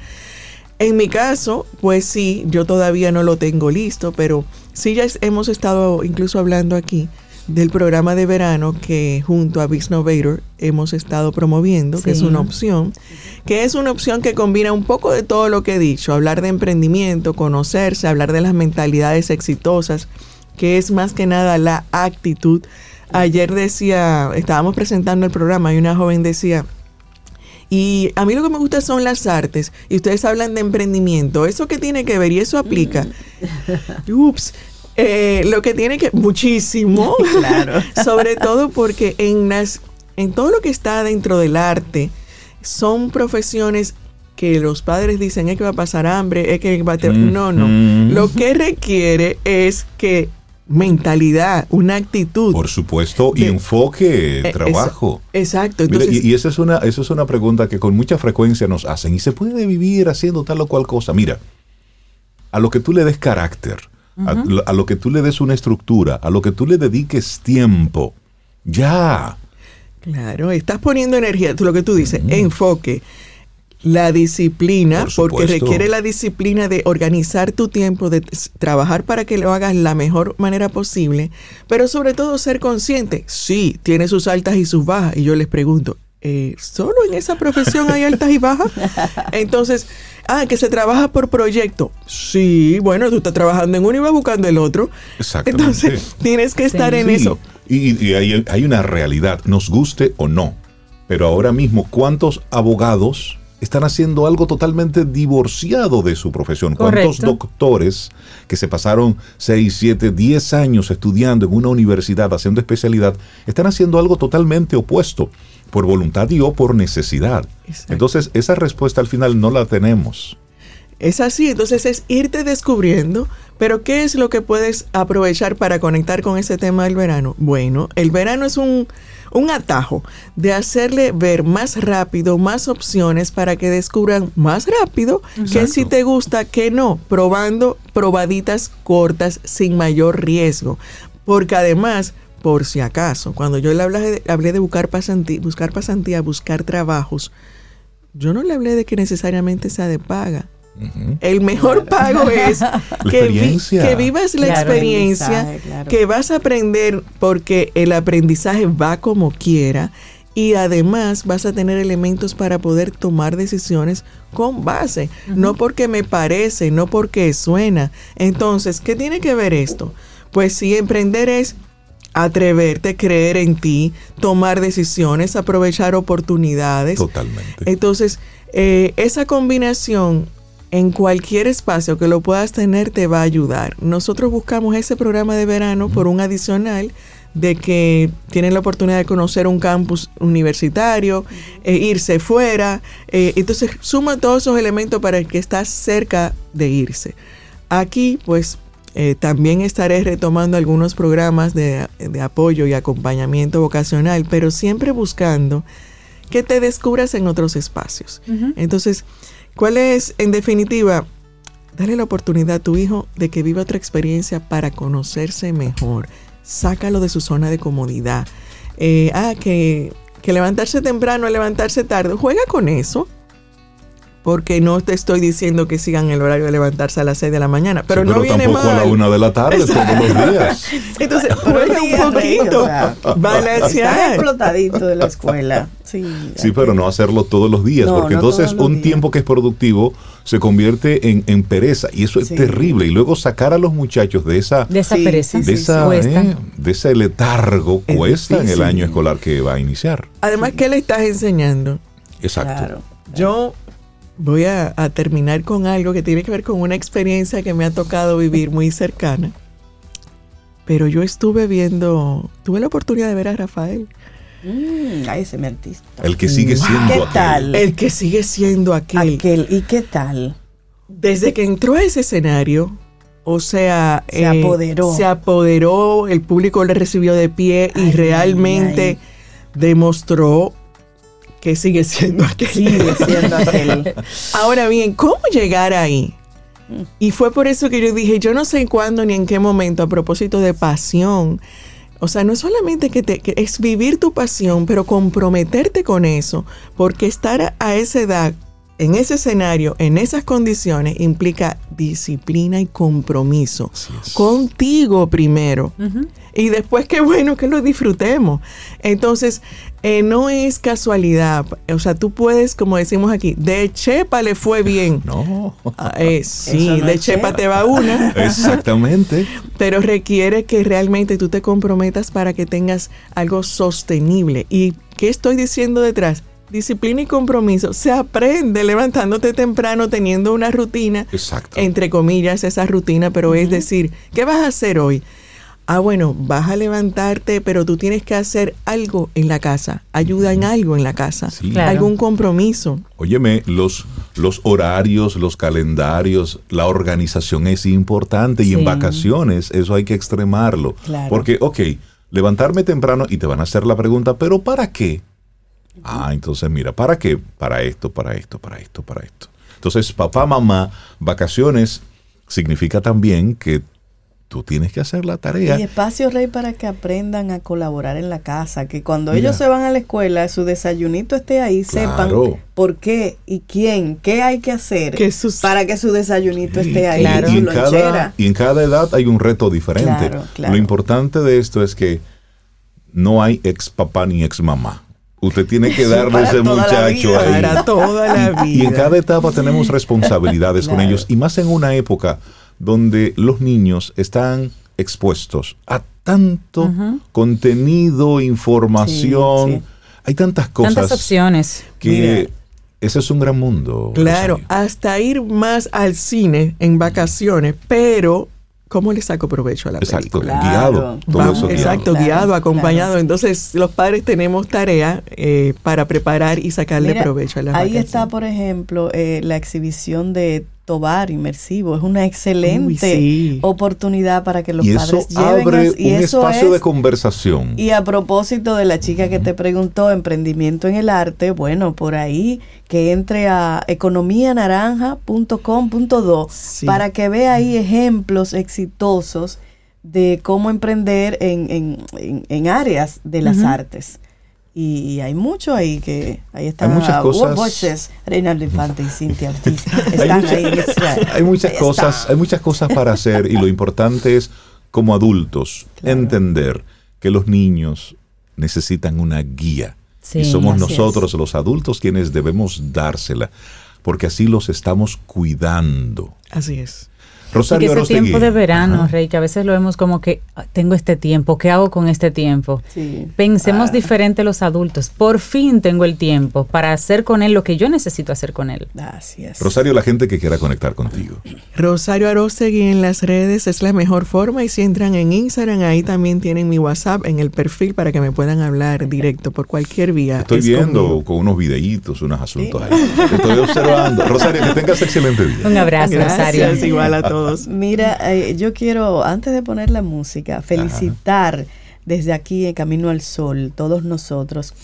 En mi caso, pues sí, yo todavía no lo tengo listo, pero sí ya hemos estado incluso hablando aquí del programa de verano que junto a Biznovator hemos estado promoviendo, que es una opción, que es una opción que combina un poco de todo lo que he dicho, hablar de emprendimiento, conocerse, hablar de las mentalidades exitosas, que es más que nada la actitud. Ayer decía, estábamos presentando el programa y una joven decía, y a mí lo que me gusta son las artes. Y ustedes hablan de emprendimiento. ¿Eso qué tiene que ver? Y eso aplica. Ups. Eh, lo que tiene que... Muchísimo. <laughs> Claro. <laughs> Sobre todo porque en, las, en todo lo que está dentro del arte son profesiones que los padres dicen es que va a pasar hambre, es que va a tener... Mm, No, no. mm. Lo que requiere es que mentalidad, una actitud. Por supuesto, y enfoque, Eh, trabajo. exacto. Mira, y, y esa es una, esa es una pregunta que con mucha frecuencia nos hacen. ¿Y se puede vivir haciendo tal o cual cosa? Mira, a lo que tú le des carácter, a, lo- a lo que tú le des una estructura, a lo que tú le dediques tiempo, ya. Claro, estás poniendo energía, lo que tú dices, enfoque. La disciplina, Por porque requiere la disciplina de organizar tu tiempo, de trabajar para que lo hagas la mejor manera posible, pero sobre todo ser consciente. Sí, tiene sus altas y sus bajas. Y yo les pregunto, eh, ¿solo en esa profesión hay altas y bajas? <laughs> Entonces, ah, que se trabaja por proyecto. Sí, bueno, tú estás trabajando en uno y vas buscando el otro. Exactamente. Entonces, tienes que estar en Sí, eso. Y, y hay, hay una realidad, nos guste o no. Pero ahora mismo, ¿cuántos abogados están haciendo algo totalmente divorciado de su profesión? ¿Cuántos doctores que se pasaron 6, 7, 10 años estudiando en una universidad, haciendo especialidad, están haciendo algo totalmente opuesto, por voluntad y o por necesidad? Exacto. Entonces, esa respuesta al final no la tenemos. Es así, entonces es irte descubriendo, pero ¿qué es lo que puedes aprovechar para conectar con ese tema del verano? Bueno, el verano es un, un atajo de hacerle ver más rápido, más opciones para que descubran más rápido que Exacto. si te gusta, que no, probando probaditas cortas sin mayor riesgo. Porque además, por si acaso, cuando yo le hablé de, hablé de buscar, pasantía, buscar pasantía, buscar trabajos, yo no le hablé de que necesariamente sea de paga. El mejor pago es <laughs> que, vi- experiencia. que vivas la Claro. experiencia, claro. que vas a aprender porque el aprendizaje va como quiera y además vas a tener elementos para poder tomar decisiones con base, no porque me parece, no porque suena. Entonces, ¿qué tiene que ver esto? Pues si emprender es atreverte, creer en ti, tomar decisiones, aprovechar oportunidades. Totalmente. Entonces, eh, esa combinación en cualquier espacio que lo puedas tener te va a ayudar. Nosotros buscamos ese programa de verano por un adicional de que tienen la oportunidad de conocer un campus universitario, eh, irse fuera. eh, entonces, suma todos esos elementos para el que estás cerca de irse. Aquí, pues, eh, también estaré retomando algunos programas de, de apoyo y acompañamiento vocacional, pero siempre buscando que te descubras en otros espacios. Entonces, ¿cuál es, en definitiva, dale la oportunidad a tu hijo de que viva otra experiencia para conocerse mejor? Sácalo de su zona de comodidad. Eh, ah, que, que levantarse temprano, levantarse tarde, juega con eso. Porque no te estoy diciendo que sigan el horario de levantarse a las 6 de la mañana, pero Sí, no viene tampoco mal. a la una de la tarde todos los días. <laughs> Entonces, Pero un poquito, o sea, <laughs> explotadito de la escuela. Sí, Sí, pero que- no hacerlo todos los días, No, porque no entonces un días. tiempo que es productivo se convierte en, en pereza y eso es Sí. terrible. Y luego sacar a los muchachos de esa, De esa Sí, pereza. sí, de esa, eh, de ese letargo Es cuesta en el año escolar que va a iniciar. Además, ¿qué le estás enseñando? Exacto. Claro. Yo voy a, a terminar con algo que tiene que ver con una experiencia que me ha tocado vivir muy cercana. Pero yo estuve viendo, tuve la oportunidad de ver a Rafael, Mm, ese mi artista. El que sigue siendo ¿Qué aquel. tal? el que sigue siendo aquel. Aquel. ¿Y qué tal? Desde que entró a ese escenario, o sea, Se apoderó. se apoderó, el público le recibió de pie y Ay, realmente demostró que sigue siendo aquel. Sigue siendo aquel. <laughs> Ahora bien, ¿cómo llegar ahí? Y fue por eso que yo dije, yo no sé cuándo ni en qué momento, a propósito de pasión. O sea, no es solamente que, te, que es vivir tu pasión, pero comprometerte con eso, porque estar a esa edad, en ese escenario, en esas condiciones, implica disciplina y compromiso. Contigo primero. Y después, qué bueno que lo disfrutemos. Entonces, eh, no es casualidad. O sea, tú puedes, como decimos aquí, de chepa le fue bien. No, Ah, eh, sí, no de chepa chepa. te va una. <laughs> exactamente. pero requiere que realmente tú te comprometas para que tengas algo sostenible. ¿Y qué estoy diciendo detrás? Disciplina y compromiso. Se aprende levantándote temprano, teniendo una rutina, Exacto. entre comillas, esa rutina, pero es decir, ¿qué vas a hacer hoy? Ah, bueno, vas a levantarte, pero tú tienes que hacer algo en la casa, ayuda en algo en la casa, Sí. Claro. algún compromiso. Óyeme, los, los horarios, los calendarios, la organización es importante y en vacaciones eso hay que extremarlo. Claro. Porque, ok, levantarme temprano y te van a hacer la pregunta, ¿pero para qué? Ah, entonces mira, ¿para qué? Para esto, para esto, para esto, para esto. Entonces, papá, mamá, vacaciones significa también que tú tienes que hacer la tarea. Y espacio, Rey, para que aprendan a colaborar en la casa. Que cuando Mira. ellos se van a la escuela, su desayunito esté ahí, Claro. sepan por qué y quién, qué hay que hacer Que sus- para que su desayunito esté ahí. Claro. y, en cada, lonchera. y en cada edad hay un reto diferente. Claro, claro. Lo importante de esto es que no hay ex papá ni ex mamá. Usted tiene que darle a ese muchacho vida. ahí. Para toda la Y en vida. cada etapa tenemos responsabilidades con ellos. Y más en una época donde los niños están expuestos a tanto contenido, información. Sí, sí. Hay tantas cosas Tantas opciones. que Mira. ese es un gran mundo. Claro, hasta ir más al cine en vacaciones, pero ¿cómo le saco provecho a la Exacto, película? Claro. guiado. Todo Vamos, eso guiado. exacto, Claro, guiado, acompañado. claro. Entonces, los padres tenemos tarea eh, para preparar y sacarle Mira, provecho a las ahí vacaciones. está, por ejemplo, eh, la exhibición de Tobar inmersivo. Es una excelente Uy, sí. oportunidad para que los y eso padres lleven abre y un eso espacio es- de conversación. Y a propósito de la chica que te preguntó, emprendimiento en el arte, bueno, por ahí que entre a economianaranja.com.do Sí. para que vea ahí ejemplos exitosos de cómo emprender en, en, en- en áreas de las artes. Y, hay mucho ahí que ahí están Hay muchas cosas- voces, Reinaldo Infante y Cintia Ortiz. <laughs> Hay Están mucha- ahí. en hay muchas ahí cosas, están. hay muchas cosas para hacer y lo importante es como adultos Claro. entender que los niños necesitan una guía Sí, y somos nosotros los adultos quienes debemos dársela porque así los estamos cuidando. Así es. Rosario ese Arostegui. tiempo de verano, Ajá. Rey, que a veces lo vemos como que "Ah, tengo este tiempo, ¿qué hago con este tiempo? Sí. Pensemos Ah. diferente los adultos. Por fin tengo el tiempo para hacer con él lo que yo necesito hacer con él. Así es. Rosario, la gente que quiera conectar contigo. Rosario Arostegui en las redes es la mejor forma y si entran en Instagram ahí también tienen mi WhatsApp en el perfil para que me puedan hablar directo por cualquier vía. Estoy Es viendo conmigo. con unos videitos, unos asuntos ahí. Estoy observando. Rosario, que tengas excelente día. Un abrazo, Rosario. Gracias, igual a todos. <laughs> Mira, eh, yo quiero, antes de poner la música, felicitar desde aquí en Camino al Sol, todos nosotros,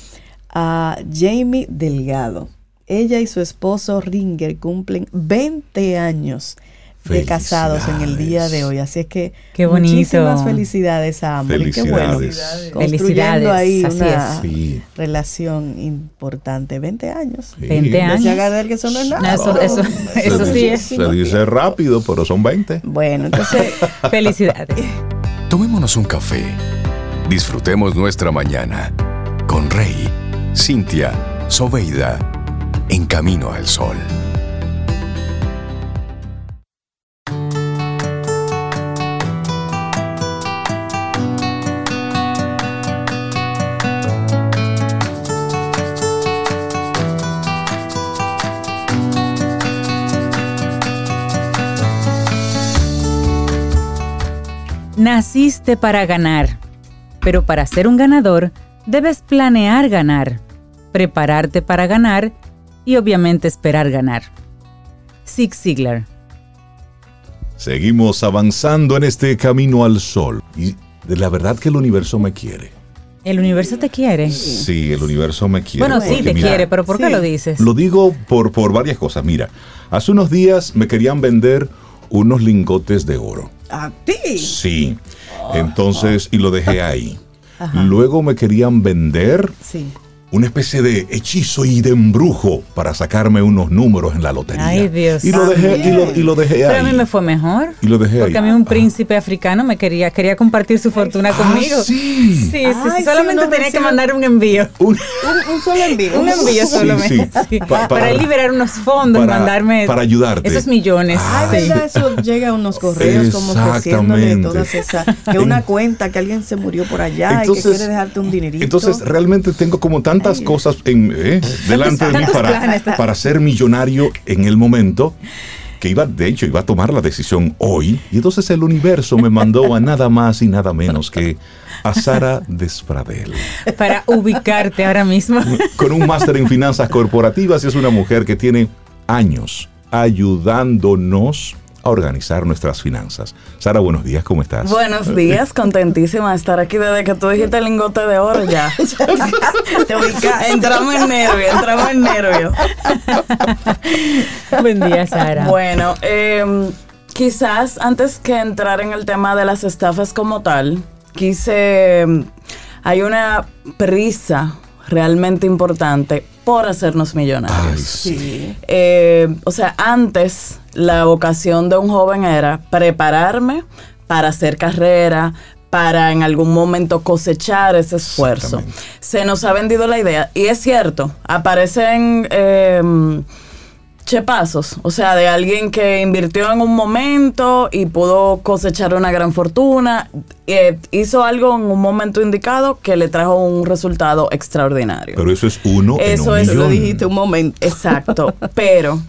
a Jamie Delgado. Ella y su esposo Ringer cumplen 20 años de casados en el día de hoy. Así es que Qué bonito. muchísimas felicidades a ambos. Y qué bueno. Felicidades. Construyendo Felicidades, ahí así una. Sí. relación importante. 20 años. Sí. 20 años. Decía Gardel que eso no es nada. No, eso, eso, Se eso sí dice- es. Se dice rápido, pero son 20. Bueno, entonces, <laughs> Felicidades. Tomémonos un café. Disfrutemos nuestra mañana con Rey, Cintia, Soveida, en camino al sol. Naciste para ganar, pero para ser un ganador debes planear ganar, prepararte para ganar y obviamente esperar ganar. Zig Ziglar. Seguimos avanzando en este camino al sol. Y de la verdad que el universo me quiere. ¿El universo te quiere? Sí, el universo me quiere. Bueno, sí, te mira, quiere, pero ¿por qué sí. lo dices? Lo digo por, por varias cosas. Mira, hace unos días me querían vender unos lingotes de oro. a ti. Sí. Entonces, y lo dejé ahí. Luego me querían vender Sí. Una especie de hechizo y de embrujo para sacarme unos números en la lotería. Ay, Dios Y lo dejé, y lo, y lo dejé Pero a ahí. mí me fue mejor. Y lo dejé Porque a ahí. mí un príncipe africano me quería, quería compartir su fortuna Ah, conmigo. sí. sí, sí, Ay, sí, sí, solamente tenía que mandar un envío. Un- Un, un solo envío. Un envío Sí, solamente. sí. sí, Pa- para, para- liberar unos fondos, para- mandarme para ayudarte. esos millones. Ay, sí. ¿verdad? Eso llega a unos correos como ofreciéndole Exactamente. todas esas. Que una cuenta, que alguien se murió por allá y que quiere dejarte un dinerito. Entonces, realmente tengo como tantas cosas en, eh, delante de mí para, para ser millonario en el momento que iba, de hecho, iba a tomar la decisión hoy. Y entonces el universo me mandó a nada más y nada menos que a Sara Despradel. Para ubicarte ahora mismo. Con un máster en finanzas corporativas y es una mujer que tiene años ayudándonos a organizar nuestras finanzas. Sara, buenos días, ¿cómo estás? Buenos días, contentísima de estar aquí desde que tú dijiste lingote de oro ya. <laughs> te ubicaste. entramos en nervio, entramos en nervio. Buen día, Sara. Bueno, eh, quizás antes que entrar en el tema de las estafas como tal, quise, mm, hay una prisa realmente importante por hacernos millonarios. Ay, sí. Eh, o sea, antes la vocación de un joven era prepararme para hacer carrera, para en algún momento cosechar ese esfuerzo. Se nos ha vendido la idea, y es cierto, aparecen eh, chepazos, o sea, de alguien que invirtió en un momento y pudo cosechar una gran fortuna, eh, hizo algo en un momento indicado que le trajo un resultado extraordinario. Pero eso es uno Eso en es- un Lo millón. dijiste un momento. Exacto, pero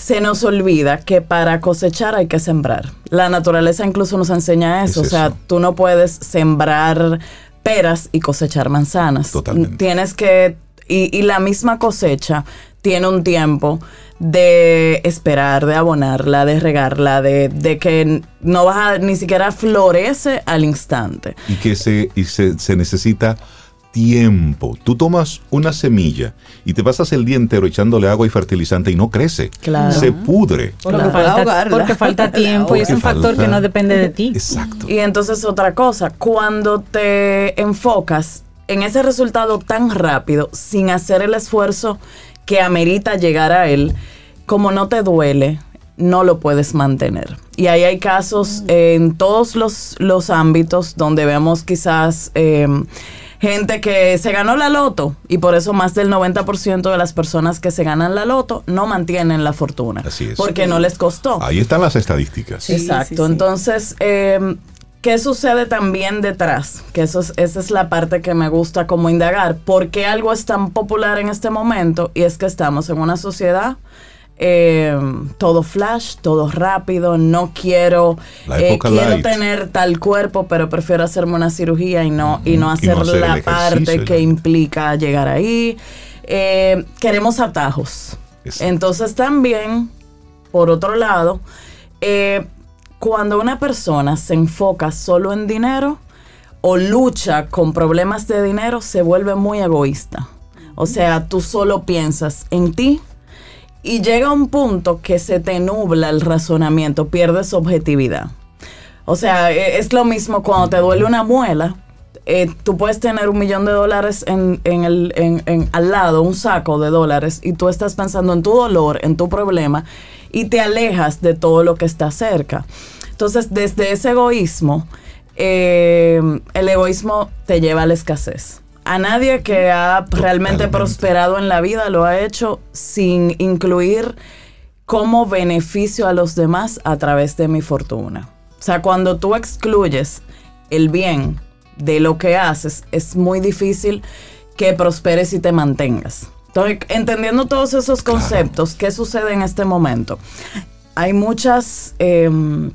se nos olvida que para cosechar hay que sembrar. La naturaleza incluso nos enseña eso, Es o sea, eso. tú no puedes sembrar peras y cosechar manzanas. Totalmente. Tienes que, y, y la misma cosecha tiene un tiempo de esperar, de abonarla, de regarla, de, de que no vas a, ni siquiera florece al instante. y que se, y se, se necesita tiempo. Tú tomas una semilla y te pasas el día entero echándole agua y fertilizante y no crece. Claro. Se pudre. Porque, Claro. Falta, porque falta <laughs> tiempo y es un factor falta- que no depende de ti. Exacto. Y entonces otra cosa, cuando te enfocas en ese resultado tan rápido, sin hacer el esfuerzo que amerita llegar a él, como no te duele, no lo puedes mantener. Y ahí hay casos en todos los, los ámbitos donde vemos quizás eh, gente que se ganó la loto y por eso más del 90% de las personas que se ganan la loto no mantienen la fortuna. Así es. Porque no les costó. Ahí están las estadísticas. Sí, Exacto. sí, sí. Entonces, eh, ¿qué sucede también detrás? Que eso es- esa es la parte que me gusta como indagar. ¿Por qué algo es tan popular en este momento? Y es que estamos en una sociedad eh, todo flash, todo rápido, no quiero, eh, quiero light. tener tal cuerpo, pero prefiero hacerme una cirugía y no, y no y hacer no hacer la parte que implica llegar ahí. Eh, queremos atajos. Exacto. Entonces también, por otro lado, eh, cuando una persona se enfoca solo en dinero o lucha con problemas de dinero, se vuelve muy egoísta. O sea, tú solo piensas en ti y llega un punto que se te nubla el razonamiento, pierdes objetividad. O sea, e- es lo mismo cuando te duele una muela. eh, tú puedes tener un millón de dólares al lado, un saco de dólares, y tú estás pensando en tu dolor, en tu problema, y te alejas de todo lo que está cerca. Entonces, desde ese egoísmo, eh, el egoísmo te lleva a la escasez. A nadie que ha realmente Totalmente. prosperado en la vida lo ha hecho sin incluir como beneficio a los demás a través de mi fortuna. O sea, cuando tú excluyes el bien de lo que haces, es muy difícil que prosperes y te mantengas. Entonces, entendiendo todos esos conceptos, ¿qué sucede en este momento? Hay muchas em,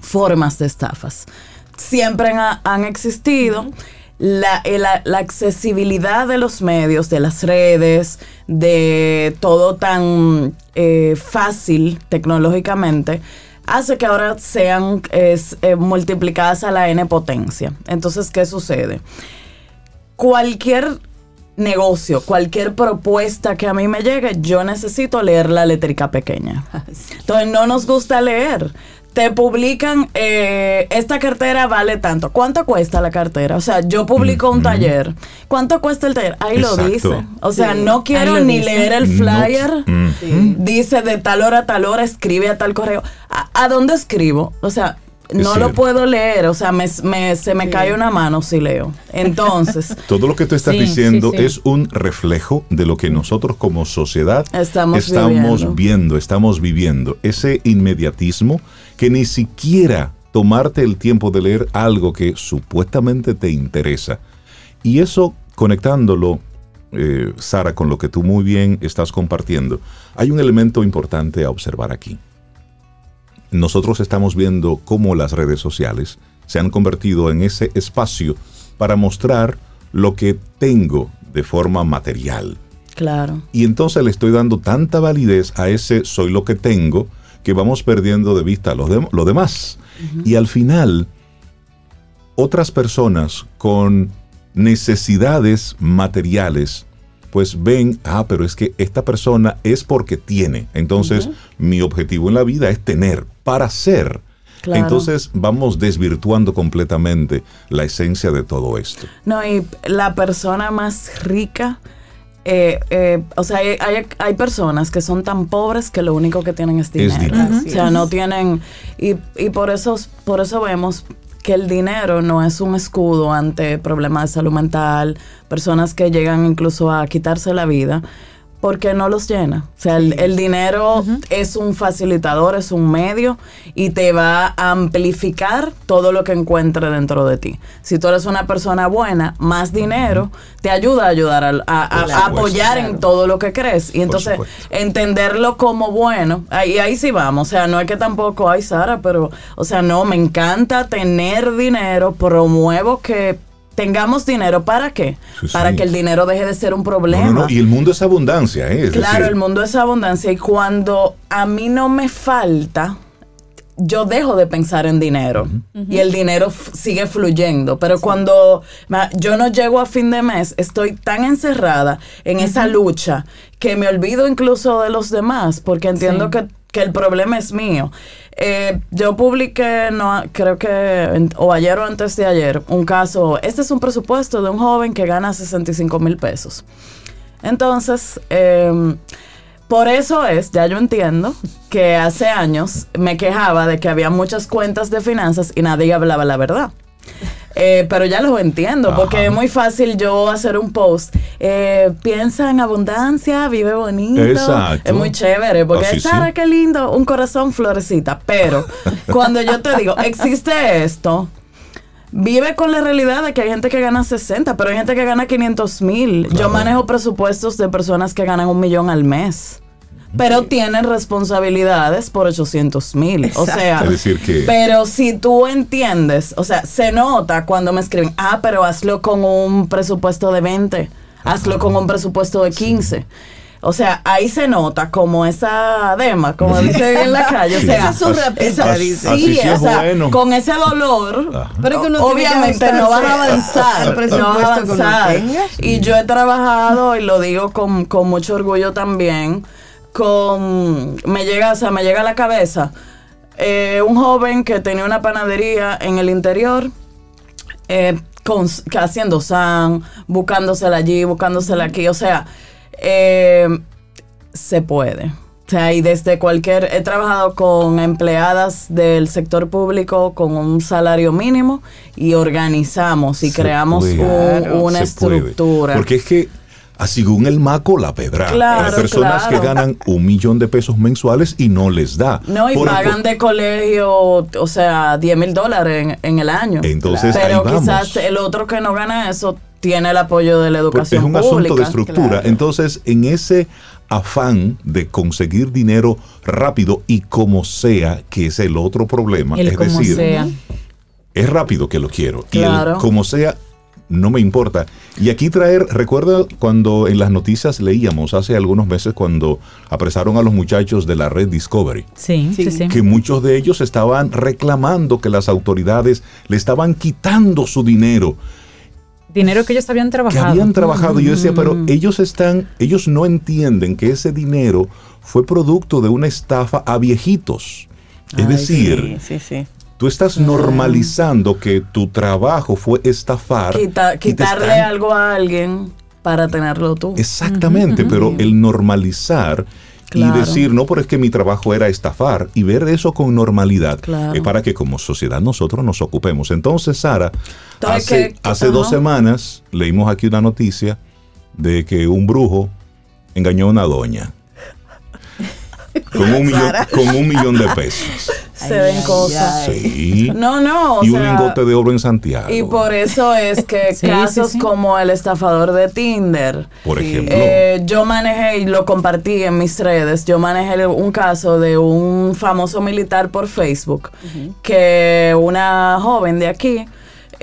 formas de estafas. Siempre han, han existido. La- la accesibilidad de los medios, de las redes, de todo tan eh, fácil tecnológicamente, hace que ahora sean es, eh, multiplicadas a la n potencia. Entonces, ¿qué sucede? Cualquier negocio, cualquier propuesta que a mí me llegue, yo necesito leer la letrica pequeña. <laughs> Entonces no nos gusta leer. Te publican, eh, esta cartera vale tanto. ¿Cuánto cuesta la cartera? O sea, yo publico un taller. ¿Cuánto cuesta el taller? Ahí Exacto. lo dice. O sea, Sí, no quiero ni dice. leer el No. flyer. Dice de tal hora a tal hora, escribe a tal correo. ¿A, a dónde escribo? O sea, no lo puedo leer. O sea, me, me- se me cae una mano si leo. Entonces, <laughs> Todo lo que tú estás Sí, diciendo sí, sí. es un reflejo de lo que nosotros como sociedad Estamos viviendo. viviendo. estamos viviendo. Ese inmediatismo que ni siquiera tomarte el tiempo de leer algo que supuestamente te interesa. Y eso conectándolo, eh, Sara, con lo que tú muy bien estás compartiendo, hay un elemento importante a observar aquí. Nosotros estamos viendo cómo las redes sociales se han convertido en ese espacio para mostrar lo que tengo de forma material. claro. Y entonces le estoy dando tanta validez a ese soy lo que tengo que vamos perdiendo de vista dem- lo demás. Y al final, otras personas con necesidades materiales, pues ven, ah, pero es que esta persona es porque tiene. Entonces, mi objetivo en la vida es tener para ser. Claro. Entonces vamos desvirtuando completamente la esencia de todo esto. No, y la persona más rica, eh, eh, o sea, hay, hay, hay personas que son tan pobres que lo único que tienen es dinero. dinero. O sea, no tienen, y, y por, eso, por eso vemos que el dinero no es un escudo ante problemas de salud mental, personas que llegan incluso a quitarse la vida. Porque no los llena. O sea, el, el dinero es un facilitador, es un medio y te va a amplificar todo lo que encuentre dentro de ti. Si tú eres una persona buena, más dinero te ayuda a ayudar a, a- apoyar en todo lo que crees. Y entonces entenderlo como bueno, ahí, ahí sí vamos. O sea, no es que tampoco, ay Sara, pero, o sea, no, me encanta tener dinero, promuevo que tengamos dinero. ¿Para qué? Sí, sí. Para que el dinero deje de ser un problema. No, no, no, Y el mundo es abundancia, ¿eh? Es Claro, decir, el mundo es abundancia y cuando a mí no me falta, yo dejo de pensar en dinero y el dinero sigue fluyendo. Pero cuando yo no llego a fin de mes, estoy tan encerrada en esa lucha que me olvido incluso de los demás porque entiendo Sí. que, que el problema es mío. Eh, yo publiqué, no, creo que o ayer o antes de ayer, un caso, este es un presupuesto de un joven que gana 65 mil pesos. Entonces, eh, por eso es, ya yo entiendo, que hace años me quejaba de que había muchas cuentas de finanzas y nadie hablaba la verdad. Eh, pero ya lo entiendo, porque es muy fácil yo hacer un post. eh, piensa en abundancia, vive bonito. Exacto. Es muy chévere, porque Así sí. Sara, qué lindo, un corazón florecita. Pero <laughs> cuando yo te digo, existe esto, Vive con la realidad de que hay gente que gana 60, pero hay gente que gana 500 mil. Yo manejo presupuestos de personas que ganan un millón al mes. Pero tienen responsabilidades por 800 mil. O sea, Es decir que- pero si tú entiendes, o sea, se nota cuando me escriben, ah, pero hazlo con un presupuesto de 20, hazlo con un presupuesto de 15. O sea, ahí se nota como esa dema, como dicen en la calle. O Sí. sea, Esa sí, sí es o sea, bueno. con ese dolor, Ajá. Pero es que uno tiene que obviamente no vas a avanzar, no vas a avanzar. Y yo he trabajado, y lo digo con, con mucho orgullo también, con, me llega, o sea, me llega a la cabeza eh, un joven que tenía una panadería en el interior, eh, con, que haciendo san, buscándosela allí, buscándosela aquí, o sea, eh, se puede. O sea, y desde cualquier, he trabajado con empleadas del sector público con un salario mínimo y organizamos y Se creamos puede. un- una puede. estructura. Porque es que, según el maco, la pedra. Claro, Hay personas claro. que ganan un millón de pesos mensuales y no les da. No, y Por- pagan de colegio, o sea, 10 mil dólares en, en el año. Entonces, Pero ahí vamos. quizás el otro que no gana eso tiene el apoyo de la Porque es educación un pública. asunto de estructura. Claro. Entonces, en ese afán de conseguir dinero rápido y como sea, que es el otro problema, El es como decir, sea. es rápido que lo quiero. Y Claro. el como sea, no me importa. Y aquí traer, recuerda cuando en las noticias leíamos hace algunos meses cuando apresaron a los muchachos de la red Discovery, Sí, sí, sí. que muchos de ellos estaban reclamando que las autoridades le estaban quitando su dinero Dinero que ellos habían que trabajado. habían trabajado. Y yo decía, pero Mm. ellos están, ellos no entienden que ese dinero fue producto de una estafa a viejitos. Es Ay, decir, sí, sí, sí. Tú estás normalizando que tu trabajo fue estafar. Quita- quitarle están- algo a alguien para tenerlo tú. Exactamente, pero el normalizar Claro. y decir, no, pero es que mi trabajo era estafar y ver eso con normalidad Claro. es para que como sociedad nosotros nos ocupemos. Entonces, Sara, Entonces, hace, que- hace dos semanas leímos aquí una noticia de que un brujo engañó a una doña. Con un, millón, con un millón de pesos. Se ven cosas. Sí. No, no, o y un sea, lingote de oro en Santiago. Y por eso es que <laughs> Sí, casos sí. como el estafador de Tinder, por ejemplo. Eh, yo manejé y lo compartí en mis redes. Yo manejé un caso de un famoso militar por Facebook que una joven de aquí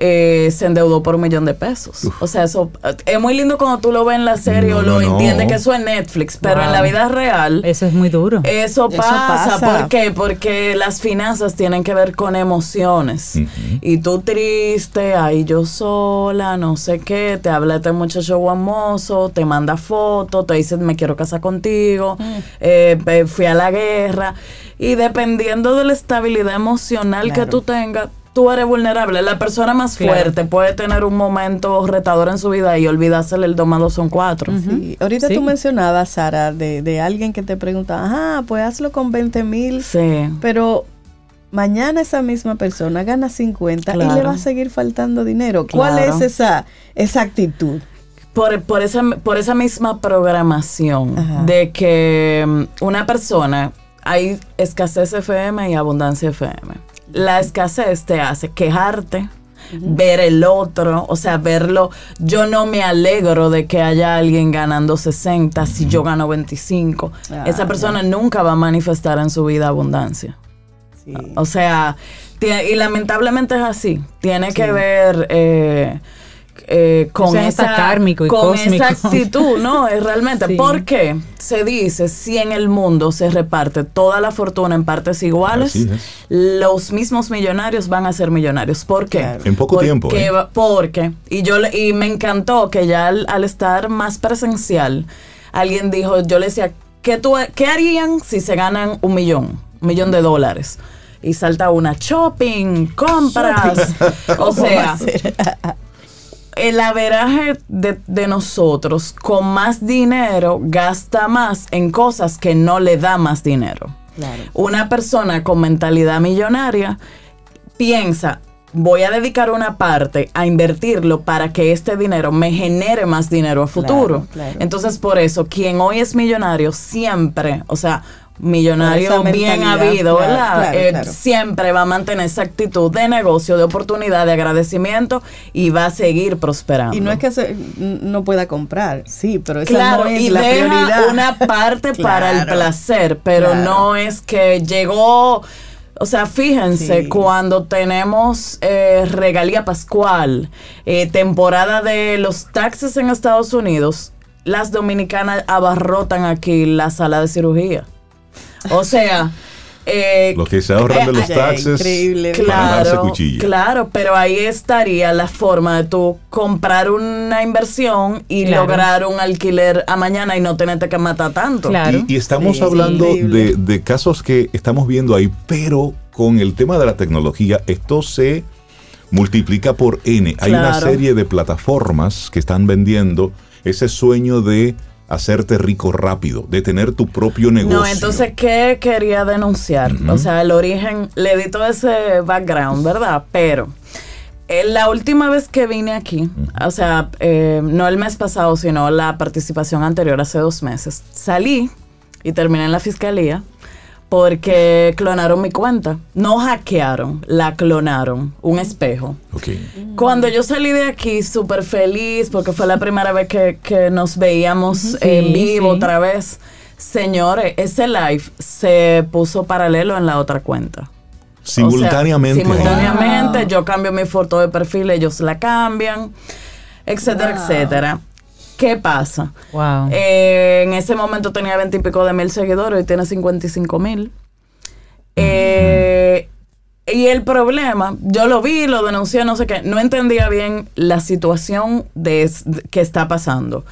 eh, se endeudó por un millón de pesos. O sea, eso eh, es muy lindo cuando tú lo ves en la serie No, o lo no, no. entiendes que eso es Netflix, pero en la vida real. Eso es muy duro. Eso Eso pasa. ¿Por qué? Porque las finanzas tienen que ver con emociones. Y tú triste, ahí yo sola, no sé qué, te habla este muchacho guamoso, te manda fotos, te dice me quiero casar contigo, eh, eh, fui a la guerra. Y dependiendo de la estabilidad emocional que tú tengas, tú eres vulnerable. La persona más Claro. fuerte puede tener un momento retador en su vida y olvidársele el domado son cuatro. Sí. Ahorita Sí. tú mencionabas, Sara, de, de alguien que te preguntaba, ajá, pues hazlo con 20 mil, Sí. pero mañana esa misma persona gana 50 y le va a seguir faltando dinero. ¿Cuál Claro. es esa, esa actitud? por, por, esa, por esa misma programación Ajá. de que mm, una persona, hay escasez FM y abundancia FM. La escasez te hace quejarte, ver el otro, o sea, verlo. Yo no me alegro de que haya alguien ganando 60 si yo gano 25. Ah, Esa persona nunca va a manifestar en su vida abundancia. Sí. O sea, y lamentablemente es así. Tiene que ver eh, eh, con, O sea, hasta esa, kármico y con cósmico. esa actitud, ¿no? <laughs> Es realmente. Sí. ¿Por qué? Se dice, si en el mundo se reparte toda la fortuna en partes iguales, los mismos millonarios van a ser millonarios. ¿Por qué? Claro. En poco Porque tiempo, ¿eh? Porque, y yo le- y me encantó que ya al, al estar más presencial, alguien dijo, yo le decía, ¿qué, tú, ¿qué harían si se ganan un millón? Un millón de dólares. Y salta una shopping, compras. o <laughs> sea, el averaje de, de nosotros con más dinero gasta más en cosas que no le da más dinero. Claro. Una persona con mentalidad millonaria piensa, voy a dedicar una parte a invertirlo para que este dinero me genere más dinero a futuro. claro. Entonces, por eso, quien hoy es millonario siempre, o sea, millonario bien habido, claro, ¿verdad? claro, Eh, claro. Siempre va a mantener esa actitud de negocio, de oportunidad, de agradecimiento y va a seguir prosperando. Y no es que se- no pueda comprar, sí, pero esa no es y la deja prioridad. una parte <laughs> para el placer, pero no es que llegó, o sea, fíjense, Sí. cuando tenemos eh, regalía pascual, eh, temporada de los taxes en Estados Unidos, las dominicanas abarrotan aquí la sala de cirugía. O sea, Eh, Lo que se ahorran de los eh, taxes increíble. Claro, cuchilla. claro, pero ahí estaría la forma de tú comprar una inversión y Claro. lograr un alquiler a mañana y no tenerte que matar tanto. Claro. Y, y estamos Sí, hablando de, de casos que estamos viendo ahí, pero con el tema de la tecnología, esto se multiplica por N. Hay una serie de plataformas que están vendiendo ese sueño de hacerte rico rápido, de tener tu propio negocio. No, entonces, ¿qué quería denunciar? O sea, el origen, le di todo ese background, ¿verdad? Pero eh, la última vez que vine aquí, o sea, eh, no el mes pasado, sino la participación anterior, hace dos meses, salí y terminé en la fiscalía porque clonaron mi cuenta. No hackearon, la clonaron, un espejo. Ok. Cuando yo salí de aquí súper feliz, porque fue la primera vez que, que nos veíamos Sí, en vivo sí. otra vez, señores, ese live se puso paralelo en la otra cuenta. Simultáneamente. O sea, simultáneamente, yo cambio mi foto de perfil, ellos la cambian, etcétera, etcétera. ¿Qué pasa? Wow. Eh, en ese momento tenía 20 y pico de mil seguidores y tiene 55 mil. Eh, y el problema, yo lo vi, lo denuncié, no sé qué, no entendía bien la situación de, que está pasando.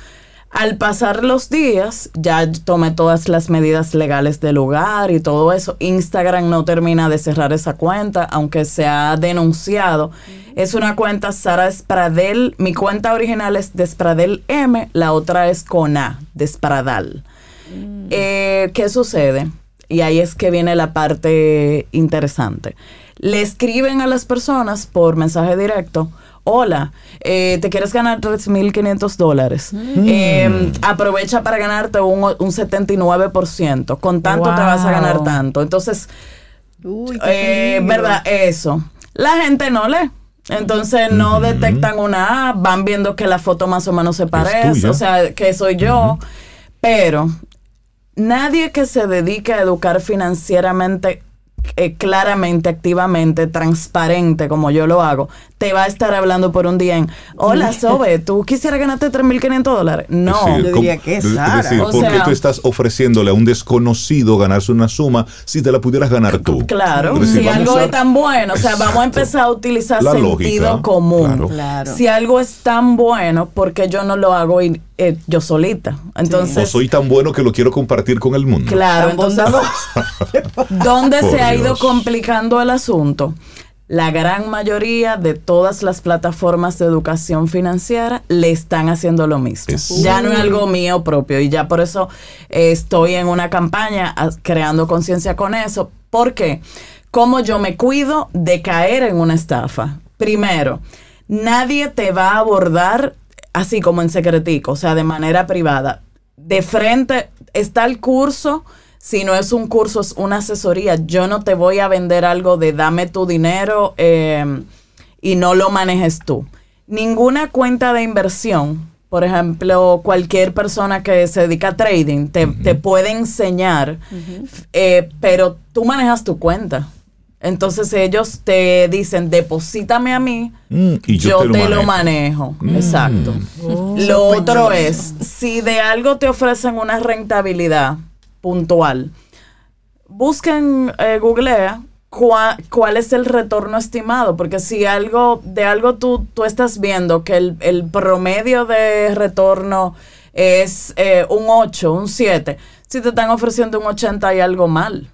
Al pasar los días, ya tomé todas las medidas legales del lugar y todo eso. Instagram no termina de cerrar esa cuenta, aunque se ha denunciado. Es una cuenta Sara Despradel. Mi cuenta original es Despradel M, la otra es con A, Despradal. Eh, ¿Qué sucede? Y ahí es que viene la parte interesante. Le escriben a las personas por mensaje directo. Hola, eh, te quieres ganar 3.500 dólares. Eh, aprovecha para ganarte un, un 79%. Con tanto te vas a ganar tanto. Entonces, Uy, qué eh. ¿verdad? Eso. La gente no lee. Entonces no detectan una A, van viendo que la foto más o menos se parece, o sea, que soy yo. Pero nadie que se dedique a educar financieramente eh, claramente, activamente, transparente, como yo lo hago, te va a estar hablando por un día en, hola, Sobe, ¿tú quisieras ganarte 3.500 dólares? No. Decir, Yo diría ¿cómo- que es es Sara. decir, O ¿por qué tú estás ofreciéndole a un desconocido ganarse una suma si te la pudieras ganar tú? Claro, decir, si algo es tan bueno, o sea, vamos a empezar a utilizar La sentido lógica, común. claro. Claro. Si algo es tan bueno, porque yo no lo hago y- eh, yo solita? O Entonces, soy tan bueno que lo quiero compartir con el mundo. claro, entonces. <laughs> ¿dónde se ha ido complicando el asunto? La gran mayoría de todas las plataformas de educación financiera le están haciendo lo mismo. Ya no es algo mío propio y ya por eso eh, estoy en una campaña ah, creando conciencia con eso. ¿Por qué? ¿Cómo yo me cuido de caer en una estafa? Primero, nadie te va a abordar así como en secretico, o sea, de manera privada. De frente está el curso. Si no es un curso, es una asesoría. Yo no te voy a vender algo de dame tu dinero eh, y no lo manejes tú. Ninguna cuenta de inversión, por ejemplo, cualquier persona que se dedica a trading, te, te puede enseñar, eh, pero tú manejas tu cuenta. Entonces ellos te dicen, deposítame a mí, Mm, y yo, te, lo manejo. Exacto. Lo otro es, si de algo te ofrecen una rentabilidad puntual, busquen, eh, googlea cua- cuál es el retorno estimado, porque si algo, de algo tú, tú estás viendo que el, el promedio de retorno es eh, un 8, un 7, si te están ofreciendo un 80 hay algo mal.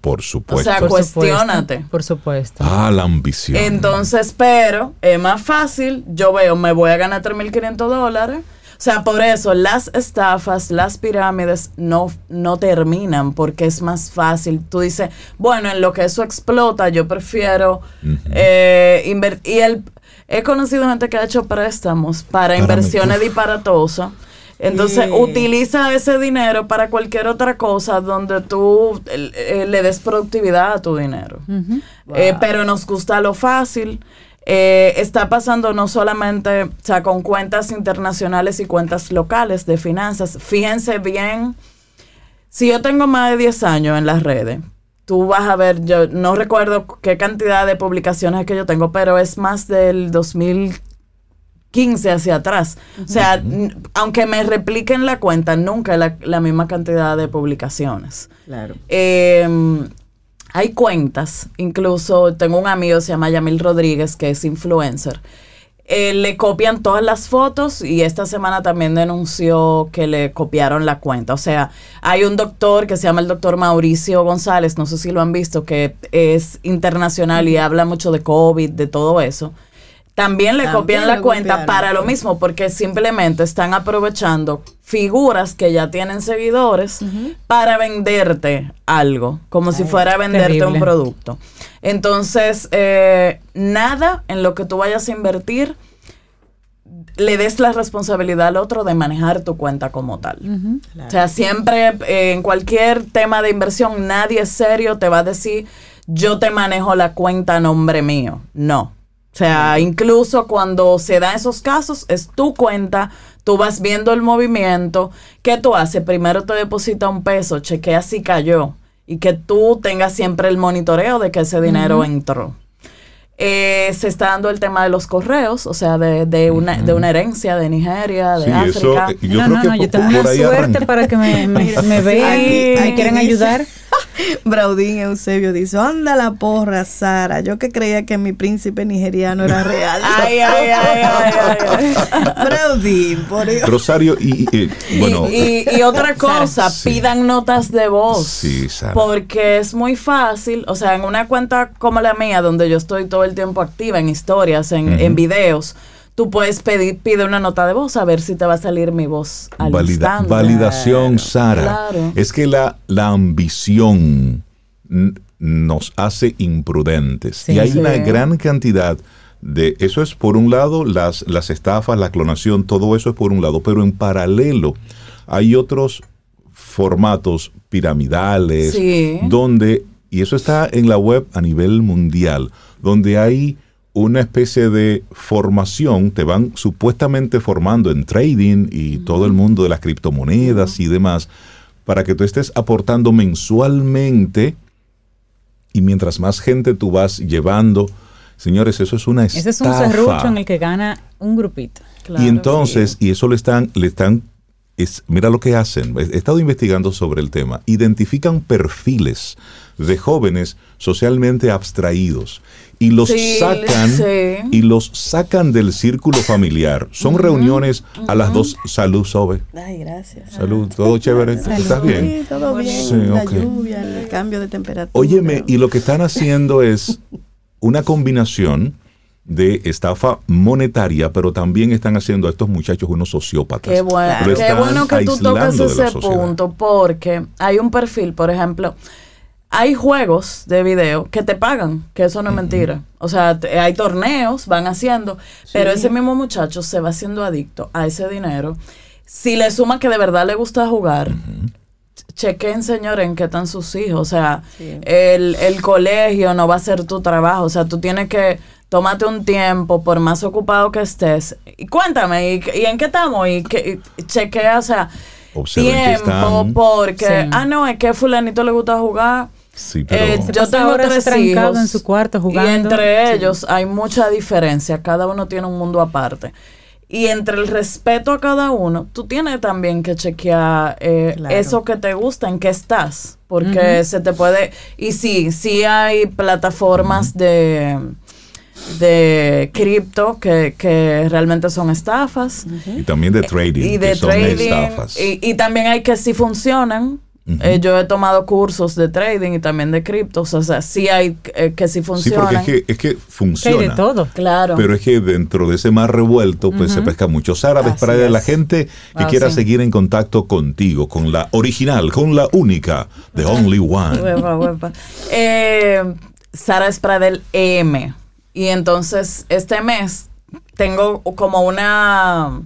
Por O supuesto. sea, Por supuesto, cuestiónate. Por supuesto. ah, la ambición. Entonces, pero es más fácil, yo veo, me voy a ganar 3.500 dólares. O sea, por eso las estafas, las pirámides no, no terminan porque es más fácil. Tú dices, bueno, en lo que eso explota, yo prefiero eh, invertir. Y el, he conocido gente que ha hecho préstamos para, Para inversiones disparatosas. Entonces, Sí. utiliza ese dinero para cualquier otra cosa donde tú eh, eh, le des productividad a tu dinero. Eh, pero nos gusta lo fácil. Eh, está pasando no solamente, o sea, con cuentas internacionales y cuentas locales de finanzas. Fíjense bien, si yo tengo más de 10 años en las redes, tú vas a ver, yo no recuerdo qué cantidad de publicaciones que yo tengo, pero es más del 2015 hacia atrás. O sea, aunque me repliquen la cuenta, nunca la, la misma cantidad de publicaciones. Claro. Eh, hay cuentas, incluso tengo un amigo, se llama Yamil Rodríguez, que es influencer. Eh, le copian todas las fotos y esta semana también denunció que le copiaron la cuenta. O sea, hay un doctor que se llama el doctor Mauricio González, no sé si lo han visto, que es internacional y habla mucho de COVID, de todo eso. También le También copian la cuenta copiaron, para lo mismo, porque simplemente están aprovechando figuras que ya tienen seguidores para venderte algo, como si fuera a venderte un producto. Entonces, eh, nada en lo que tú vayas a invertir le des la responsabilidad al otro de manejar tu cuenta como tal. O sea, siempre eh, en cualquier tema de inversión, nadie serio te va a decir, yo te manejo la cuenta a nombre mío. No. O sea, incluso cuando se da esos casos, es tu cuenta, tú vas viendo el movimiento. ¿Qué tú haces? Primero te deposita un peso, chequea si cayó y que tú tengas siempre el monitoreo de que ese dinero entró. Eh, se está dando el tema de los correos, o sea, de, de una, de una herencia de Nigeria, de Sí, África. eh, yo no, creo no, que no, yo tengo una suerte arranca. para que me, me, me <laughs> vean aquí me quieran dice- ayudar. <laughs> Braudín Eusebio dice, anda la porra, Sara. Yo que creía que mi príncipe nigeriano era real. <laughs> Ay, ay, ay, ay, ay, ay. <laughs> Braudín, por Dios. Rosario, y, y, eh, bueno, y, y- y otra cosa, Sí. pidan notas de voz. Sí, Sara. Porque es muy fácil, o sea, en una cuenta como la mía, donde yo estoy todo el tiempo activa en historias, en videos, tú puedes pedir, pide una nota de voz a ver si te va a salir mi voz al valida- instante. validación, Sara. Claro. Es que la, la ambición nos hace imprudentes. Sí. y hay Sí. una gran cantidad de... Eso es por un lado, las, las estafas, la clonación, todo eso es por un lado, pero en paralelo hay otros formatos piramidales Sí. donde, y eso está en la web a nivel mundial, donde hay una especie de formación, te van supuestamente formando en trading y todo el mundo de las criptomonedas y demás, para que tú estés aportando mensualmente y mientras más gente tú vas llevando, señores, eso es una estafa. Ese es un serrucho en el que gana un grupito. Claro, y entonces, sí. y eso le están, le están, es, mira lo que hacen. He estado investigando sobre el tema. Identifican perfiles de jóvenes socialmente abstraídos y los Sí, sacan sí. y los sacan del círculo familiar. Son reuniones a las dos. Salud, Sobe. Ay, gracias. Salud, todo chévere. ¿Estás bien? Sí, todo bien. Sí, la lluvia, el cambio de temperatura. Óyeme, y lo que están haciendo es una combinación de estafa monetaria, pero también están haciendo a estos muchachos unos sociópatas. Qué bueno, qué bueno que tú tocas ese punto, porque hay un perfil, por ejemplo, hay juegos de video que te pagan, que eso no es mentira. O sea, te- hay torneos, van haciendo, pero ese mismo muchacho se va haciendo adicto a ese dinero. Si le suma que de verdad le gusta jugar, chequen, señor, en qué están sus hijos. O sea, Sí. el, el colegio no va a ser tu trabajo. O sea, tú tienes que tomarte un tiempo, por más ocupado que estés. Y cuéntame, ¿y, y en qué estamos? Y, que, y chequea, o sea, Observen tiempo, porque, Sí. ah, no, es que a fulanito le gusta jugar. Sí, pero Eh, yo tengo tres hijos en su cuarto jugando. y entre Sí. ellos hay mucha diferencia. Cada uno tiene un mundo aparte. Y entre el respeto a cada uno, tú tienes también que chequear eh, Claro. eso que te gusta, en qué estás. Porque se te puede... Y sí, sí hay plataformas de de cripto que, que realmente son estafas y también de trading, y que de son trading estafas. y, y también hay que sí funcionan Eh, yo he tomado cursos de trading y también de criptos o sea sí hay eh, que sí sí, porque es que, es que Que hay funciona. de todo. claro Pero es que dentro de ese mar revuelto, pues se pesca muchos árabes Así para la gente que Ah, quiera sí. seguir en contacto contigo, con la original, con la única, the only <laughs> one. Huepa, huepa. Eh, Sara Espradel EM. Y entonces este mes tengo como una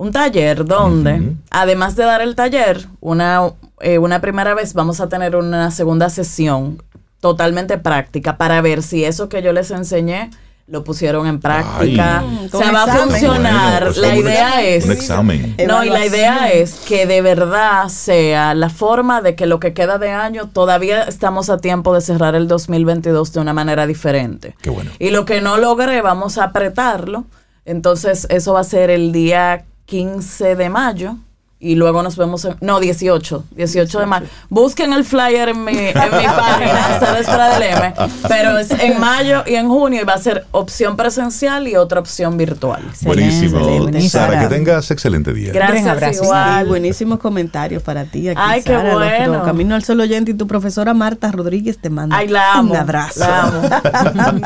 un taller donde, además de dar el taller, una, eh, una primera vez vamos a tener una segunda sesión totalmente práctica para ver si eso que yo les enseñé lo pusieron en práctica. Ay. O sea, va a funcionar. Bueno, pues la un- idea es... Un examen. No, y la idea es que de verdad sea la forma de que lo que queda de año todavía estamos a tiempo de cerrar el 2022 de una manera diferente. Qué bueno. Y lo que no logré, vamos a apretarlo. Entonces, eso va a ser el día 15 de mayo. Y luego nos vemos en, no, 18, 18 de mayo. Busquen el flyer en mi, en mi página, <laughs> Ceres Fuera del M, pero es en mayo y en junio y va a ser opción presencial y otra opción virtual. Buenísimo. excelente. Sara, que tengas excelente día. Gracias, abrazo. igual. Buenísimos comentarios para ti aquí, Ay, qué Sara, bueno. Camino al Sol oyente y tu profesora Marta Rodríguez te manda Ay, la amo. un abrazo. La amo. <laughs>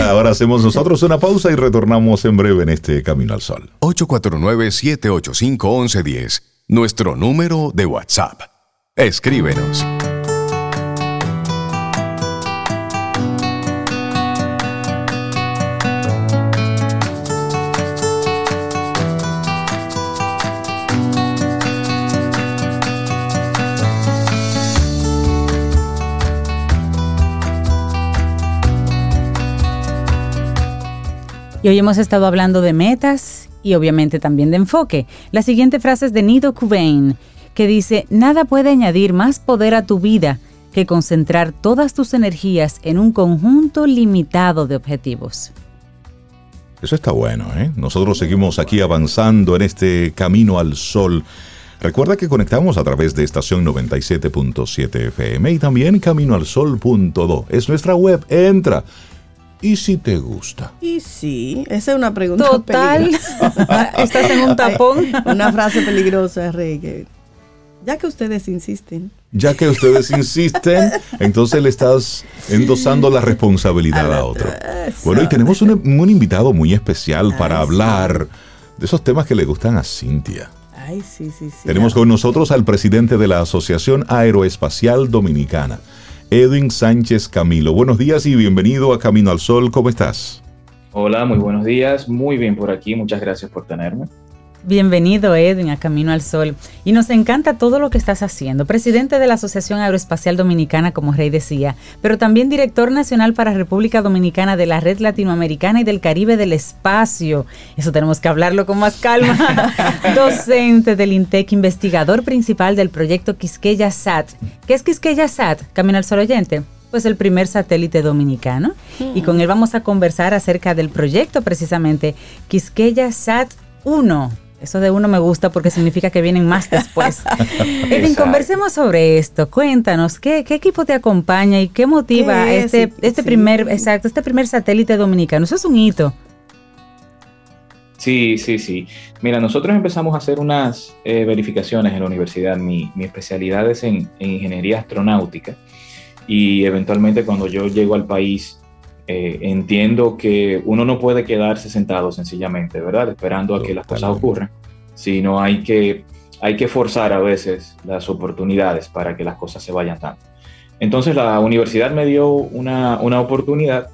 <laughs> Ahora hacemos nosotros una pausa y retornamos en breve en este Camino al Sol. 849-785-1110. Nuestro número de WhatsApp. Escríbenos. Y hoy hemos estado hablando de metas y obviamente también de enfoque. La siguiente frase es de Nido Kubain, que dice, nada puede añadir más poder a tu vida que concentrar todas tus energías en un conjunto limitado de objetivos. Eso está bueno, ¿eh? Nosotros seguimos aquí avanzando en este camino al sol. Recuerda que conectamos a través de estación 97.7 FM y también caminoalsol.do. Es nuestra web. Entra. ¿Y si te gusta? Y sí, esa es una pregunta Total. peligrosa. <laughs> Estás en un tapón. <laughs> Una frase peligrosa, Rey, que ya que ustedes insisten. Ya que ustedes insisten, entonces le estás endosando la responsabilidad a otro. Bueno, y tenemos un, un invitado muy especial para hablar de esos temas que le gustan a Cintia. Ay, sí, sí, sí. Tenemos con nosotros al presidente de la Asociación Aeroespacial Dominicana, Edwin Sánchez Camilo. Buenos días y bienvenido a Camino al Sol. ¿Cómo estás? Hola, muy buenos días. Muy bien por aquí. Muchas gracias por tenerme. Bienvenido Edwin a Camino al Sol. Y nos encanta todo lo que estás haciendo. Presidente de la Asociación Aeroespacial Dominicana, como Rey decía, pero también director nacional para República Dominicana de la Red Latinoamericana y del Caribe del Espacio. Eso tenemos que hablarlo con más calma. <laughs> Docente del INTEC, investigador principal del proyecto Quisqueya SAT. ¿Qué es Quisqueya SAT? Camino al Sol oyente pues el primer satélite dominicano. Y con él vamos a conversar acerca del proyecto precisamente Quisqueya SAT 1. Eso de uno me gusta porque significa que vienen más después. <laughs> Edwin, conversemos sobre esto. Cuéntanos, ¿qué, qué equipo te acompaña y qué motiva ¿Qué es? este, este Sí. primer, exacto, este primer satélite dominicano? Eso es un hito. Sí, sí, sí. Mira, nosotros empezamos a hacer unas eh, verificaciones en la universidad. Mi, mi especialidad es en, en ingeniería astronáutica y eventualmente cuando yo llego al país eh, entiendo que uno no puede quedarse sentado sencillamente, ¿verdad? Esperando a que las cosas ocurran, sino hay que, hay que forzar a veces las oportunidades para que las cosas se vayan dando. Entonces la universidad me dio una, una oportunidad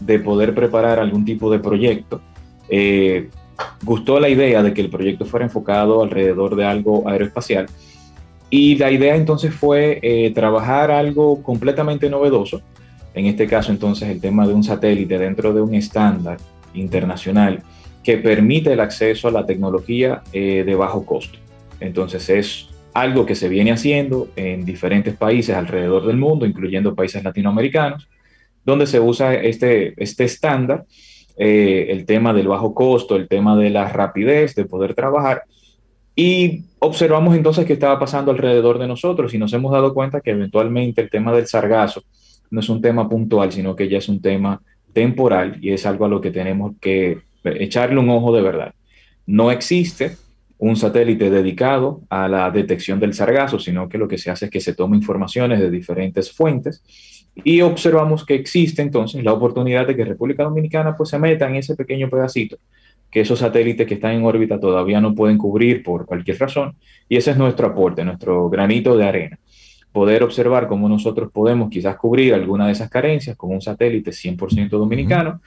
de poder preparar algún tipo de proyecto. Eh, gustó la idea de que el proyecto fuera enfocado alrededor de algo aeroespacial y la idea entonces fue eh, trabajar algo completamente novedoso, en este caso entonces el tema de un satélite dentro de un estándar internacional que permite el acceso a la tecnología eh, de bajo costo. Entonces es algo que se viene haciendo en diferentes países alrededor del mundo, incluyendo países latinoamericanos, donde se usa este, este estándar, eh, el tema del bajo costo, el tema de la rapidez de poder trabajar. Y observamos entonces qué estaba pasando alrededor de nosotros y nos hemos dado cuenta que eventualmente el tema del sargazo no es un tema puntual, sino que ya es un tema temporal y es algo a lo que tenemos que echarle un ojo de verdad. No existe un satélite dedicado a la detección del sargazo, sino que lo que se hace es que se toma informaciones de diferentes fuentes y observamos que existe entonces la oportunidad de que República Dominicana pues se meta en ese pequeño pedacito que esos satélites que están en órbita todavía no pueden cubrir por cualquier razón y ese es nuestro aporte, nuestro granito de arena. Poder observar cómo nosotros podemos quizás cubrir alguna de esas carencias con un satélite 100% dominicano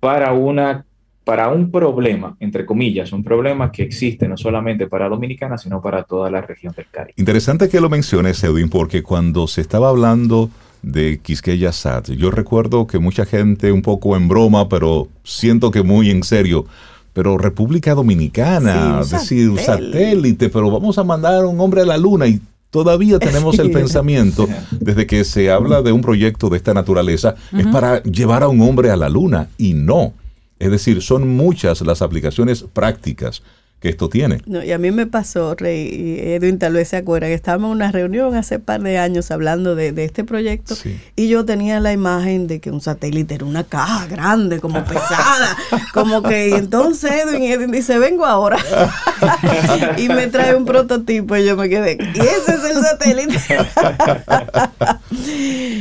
para una para un problema, entre comillas, un problema que existe no solamente para Dominicana, sino para toda la región del Caribe. Interesante que lo menciones, Edwin, porque cuando se estaba hablando de Quisqueya SAT, yo recuerdo que mucha gente un poco en broma, pero siento que muy en serio, pero República Dominicana, Sí, un decir un satélite. satélite, pero vamos a mandar a un hombre a la luna y todavía <laughs> tenemos el pensamiento, desde que se habla de un proyecto de esta naturaleza, es para llevar a un hombre a la luna y no. Es decir, son muchas las aplicaciones prácticas que esto tiene. No, y a mí me pasó, Rey, y Edwin tal vez se acuerda, que estábamos en una reunión hace par de años hablando de, de este proyecto Sí. y yo tenía la imagen de que un satélite era una caja grande, como pesada, <laughs> como que y entonces Edwin, Edwin dice, vengo ahora. <laughs> y me trae un prototipo y yo me quedé, y ese es el satélite. <laughs>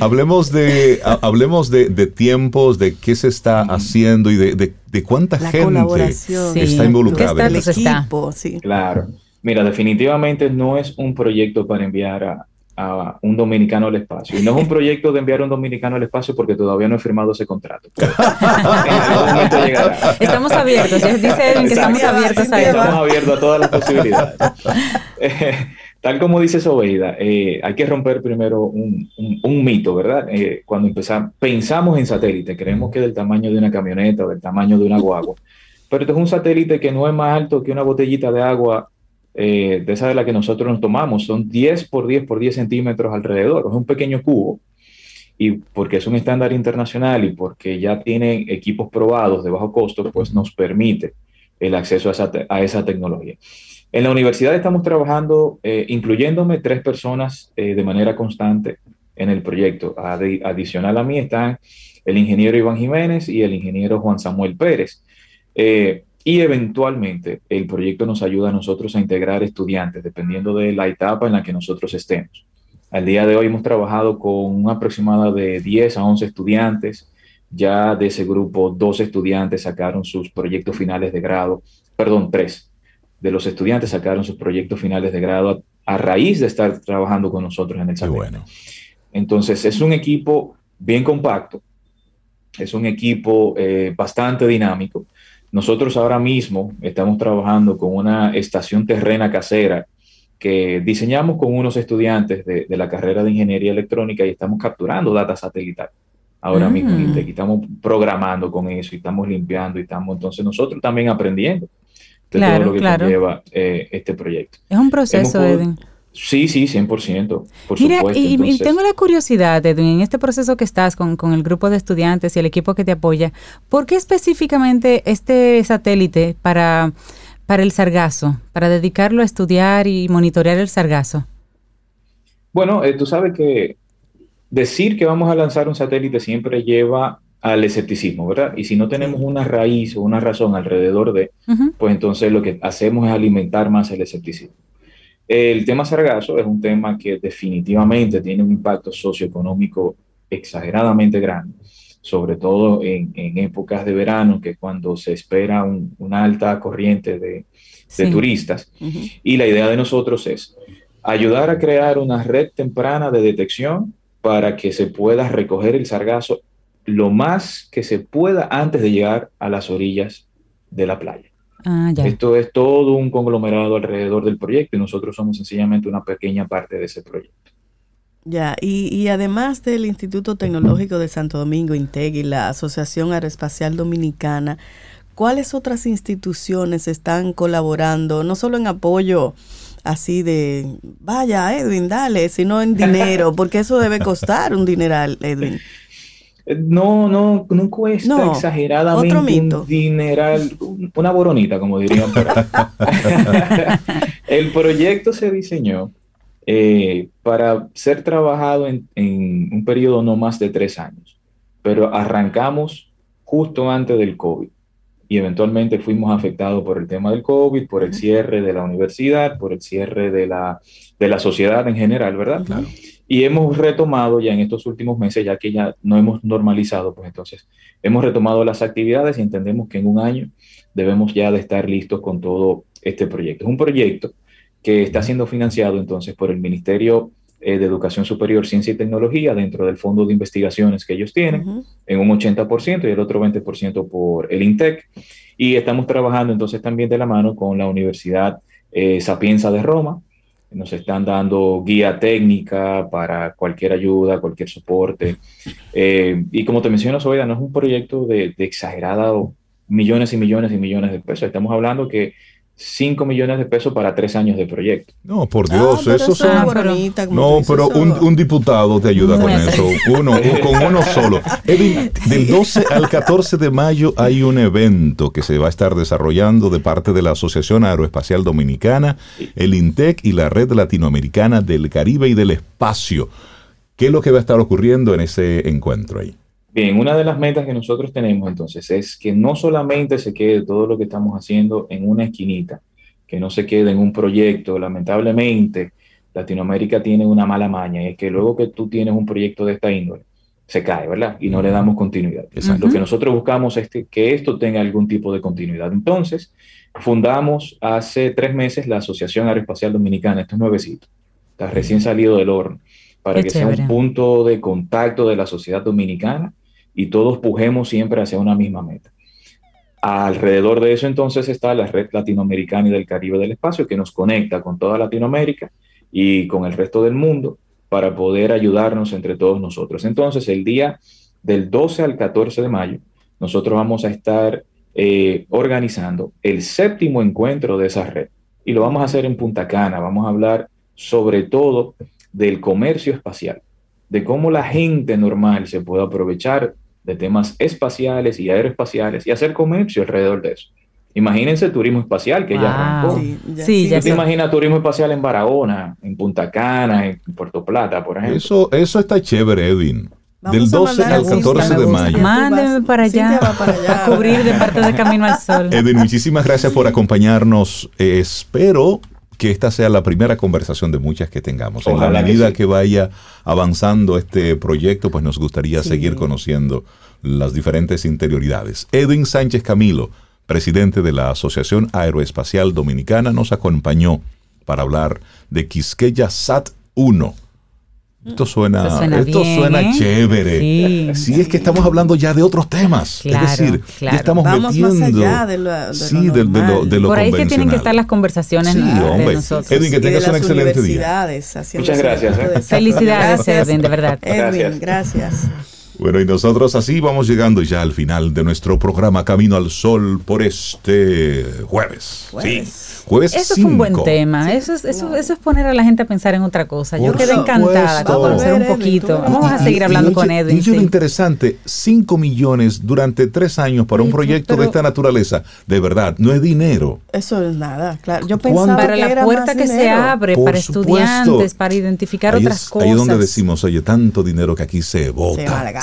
Hablemos de, ha- hablemos de, de tiempos, de qué se está haciendo y de, de- de cuánta La gente colaboración. Sí. está involucrada ¿Qué? Equipo, sí. Claro. Mira, definitivamente no es un proyecto para enviar a, a un dominicano al espacio. Y no es un proyecto de enviar a un dominicano al espacio porque todavía no he firmado ese contrato. <laughs> Estamos abiertos. Dice Edwin que estamos abiertos a Estamos abiertos a todas las posibilidades. Eh, <laughs> tal como dice Sobeida, eh, hay que romper primero un, mito, ¿verdad? Eh, cuando empezamos, pensamos en satélite, creemos que del tamaño de una camioneta o del tamaño de una guagua, pero esto es un satélite que no es más alto que una botellita de agua eh, de esa de la que nosotros nos tomamos, son 10 por 10 por 10 centímetros alrededor, es un pequeño cubo, y porque es un estándar internacional y porque ya tienen equipos probados de bajo costo, pues nos permite el acceso a esa, te- a esa tecnología. En la universidad estamos trabajando, eh, incluyéndome tres personas eh, de manera constante en el proyecto. Adi- adicional a mí están el ingeniero Iván Jiménez y el ingeniero Juan Samuel Pérez. Eh, y eventualmente el proyecto nos ayuda a nosotros a integrar estudiantes, dependiendo de la etapa en la que nosotros estemos. Al día de hoy hemos trabajado con una aproximada de 10 a 11 estudiantes. Ya de ese grupo, dos estudiantes sacaron sus proyectos finales de grado, perdón, tres de los estudiantes sacaron sus proyectos finales de grado a, a raíz de estar trabajando con nosotros en el bueno. Entonces, es un equipo bien compacto, es un equipo eh, bastante dinámico. Nosotros ahora mismo estamos trabajando con una estación terrena casera que diseñamos con unos estudiantes de, de la carrera de ingeniería electrónica y estamos capturando data satelital ahora Mm. mismo Intec, y estamos programando con eso y estamos limpiando y estamos entonces nosotros también aprendiendo de Claro, todo lo que claro. conlleva eh, este proyecto. Es un proceso, podido- Edwin. Sí, sí, 100%, por Mira, supuesto. y, y tengo la curiosidad, Edwin, en este proceso que estás con, con el grupo de estudiantes y el equipo que te apoya, ¿por qué específicamente este satélite para, para el sargazo, para dedicarlo a estudiar y monitorear el sargazo? Bueno, eh, tú sabes que decir que vamos a lanzar un satélite siempre lleva al escepticismo, ¿verdad? Y si no tenemos una raíz o una razón alrededor de, pues entonces lo que hacemos es alimentar más el escepticismo. El tema sargazo es un tema que definitivamente tiene un impacto socioeconómico exageradamente grande, sobre todo en, en épocas de verano, que es cuando se espera un- una alta corriente de, turistas. Y la idea de nosotros es ayudar a crear una red temprana de detección para que se pueda recoger el sargazo lo más que se pueda antes de llegar a las orillas de la playa. Ah, ya. Esto es todo un conglomerado alrededor del proyecto y nosotros somos sencillamente una pequeña parte de ese proyecto. Ya, y, y además del Instituto Tecnológico de Santo Domingo, INTEG y la Asociación Aeroespacial Dominicana, ¿cuáles otras instituciones están colaborando, no solo en apoyo así de, vaya, Edwin, dale, sino en <laughs> dinero, porque eso debe costar un dineral, Edwin? No, no, no cuesta No, exageradamente un dineral, un- una boronita, como dirían por. <laughs> El proyecto se diseñó eh, para ser trabajado en, en un periodo no más de tres años, pero arrancamos justo antes del COVID y eventualmente fuimos afectados por el tema del COVID, por el cierre de la universidad, por el cierre de la, de la sociedad en general, ¿verdad? Claro. Y hemos retomado ya en estos últimos meses, ya que ya no hemos normalizado, pues entonces hemos retomado las actividades y entendemos que en un año debemos ya de estar listos con todo este proyecto. Es un proyecto que está siendo financiado entonces por el Ministerio eh, de Educación Superior, Ciencia y Tecnología dentro del fondo de investigaciones que ellos tienen en un 80% y el otro 20% por el INTEC. Y estamos trabajando entonces también de la mano con la Universidad eh, Sapienza de Roma. Nos están dando guía técnica para cualquier ayuda, cualquier soporte. Eh, y como te menciono, Sobeida, no es un proyecto de, de exagerado millones y millones y millones de pesos. Estamos hablando que 5 millones de pesos para tres años de proyecto. No, por Ah, Dios, pero eso son... es bonita, No, pero un, un diputado te ayuda con eso. Uno, un- con uno solo. <laughs> Edwin, del 12 al 14 de mayo hay un evento que se va a estar desarrollando de parte de la Asociación Aeroespacial Dominicana, el INTEC y la Red Latinoamericana del Caribe y del Espacio. ¿Qué es lo que va a estar ocurriendo en ese encuentro ahí? Bien, una de las metas que nosotros tenemos entonces es que no solamente se quede todo lo que estamos haciendo en una esquinita, que no se quede en un proyecto. Lamentablemente, Latinoamérica tiene una mala maña y es que luego que tú tienes un proyecto de esta índole, se cae, ¿verdad? Y no le damos continuidad. Exacto. Lo que nosotros buscamos es que, que esto tenga algún tipo de continuidad. Entonces, fundamos hace tres meses la Asociación Aeroespacial Dominicana, esto es nuevecito, está recién salido del horno, para Qué que sea chévere. un punto de contacto de la sociedad dominicana y todos pujemos siempre hacia una misma meta. Alrededor de eso entonces está la red latinoamericana y del Caribe del espacio que nos conecta con toda Latinoamérica y con el resto del mundo para poder ayudarnos entre todos nosotros. Entonces el día del 12 al 14 de mayo nosotros vamos a estar eh, organizando el séptimo encuentro de esa red y lo vamos a hacer en Punta Cana. Vamos a hablar sobre todo del comercio espacial, de cómo la gente normal se puede aprovechar de temas espaciales y aeroespaciales y hacer comercio alrededor de eso. Imagínense turismo espacial que ya Wow. arrancó. Sí, ya, Sí, sí, ya ¿Tú te imaginas turismo espacial en Barahona, en Punta Cana, en Puerto Plata, por ejemplo? Eso, eso está chévere, Edwin. Vamos Del a 12 mandar al a Cintia, 14 me de mayo. Ya Mándeme para allá, va para <laughs> allá. a cubrir de parte de Camino al Sol. Edwin, muchísimas gracias por acompañarnos. Eh, espero que esta sea la primera conversación de muchas que tengamos. en la que medida sí. que, vaya avanzando este proyecto, pues nos gustaría Sí. seguir conociendo las diferentes interioridades. Edwin Sánchez Camilo, presidente de la Asociación Aeroespacial Dominicana, nos acompañó para hablar de Quisqueya SAT 1. Esto suena, suena esto bien, suena ¿eh? chévere. Sí. Sí, es que estamos hablando ya de otros temas. Claro, es decir, claro. ya estamos Vamos más metiendo. allá de lo- de lo sí, de, de lo, de lo Por ahí que tienen que estar las conversaciones Sí, ¿no? de hombre. nosotros. Edwin, que tengas un excelente día. Muchas gracias, ¿eh? de Felicidades, Edwin, de verdad. Edwin, Gracias. gracias. Bueno, y nosotros así vamos llegando ya al final de nuestro programa Camino al Sol por este jueves. Jueves. Sí, jueves Eso es un buen tema. Eso es, eso, eso es poner a la gente a pensar en otra cosa. Yo quedé encantada supuesto. con conocer un poquito. Vamos a seguir y- hablando y con Edwin. Y lo sí. interesante, 5 millones durante 3 años para un Oye, proyecto de esta naturaleza, de verdad, no es dinero. Eso es nada, claro. Yo ¿Cuánto? pensaba Para que la era puerta que se abre Por para supuesto. estudiantes, para identificar ahí otras es, cosas. Ahí es donde decimos, oye, tanto dinero que aquí se.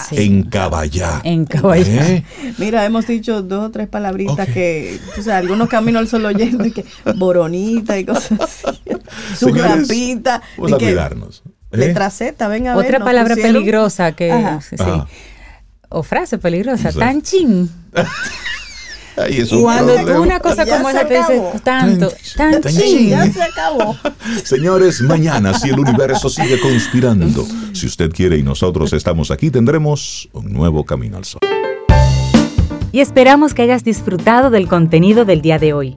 Sí. en caballá. En caballá. ¿Eh? Mira, hemos dicho dos o tres palabritas que, o sea, algunos caminos al sol oyendo, y que <laughs> boronita y cosas así. <laughs> Su Señores, rapita. Vamos a que cuidarnos. ¿eh? Letra Z, venga a ver. Otra palabra pusieron- peligrosa que Ajá. sí, Ajá. o frase peligrosa, Sí. tan chin. Ay, es un Cuando problema. una cosa Ya como esa te acabó. tanto, Tan- tan tan Sí, chin. ya se acabó. <laughs> Señores, mañana, si el universo sigue conspirando, si usted quiere y nosotros estamos aquí, tendremos un nuevo camino al sol. y esperamos que hayas disfrutado del contenido del día de hoy.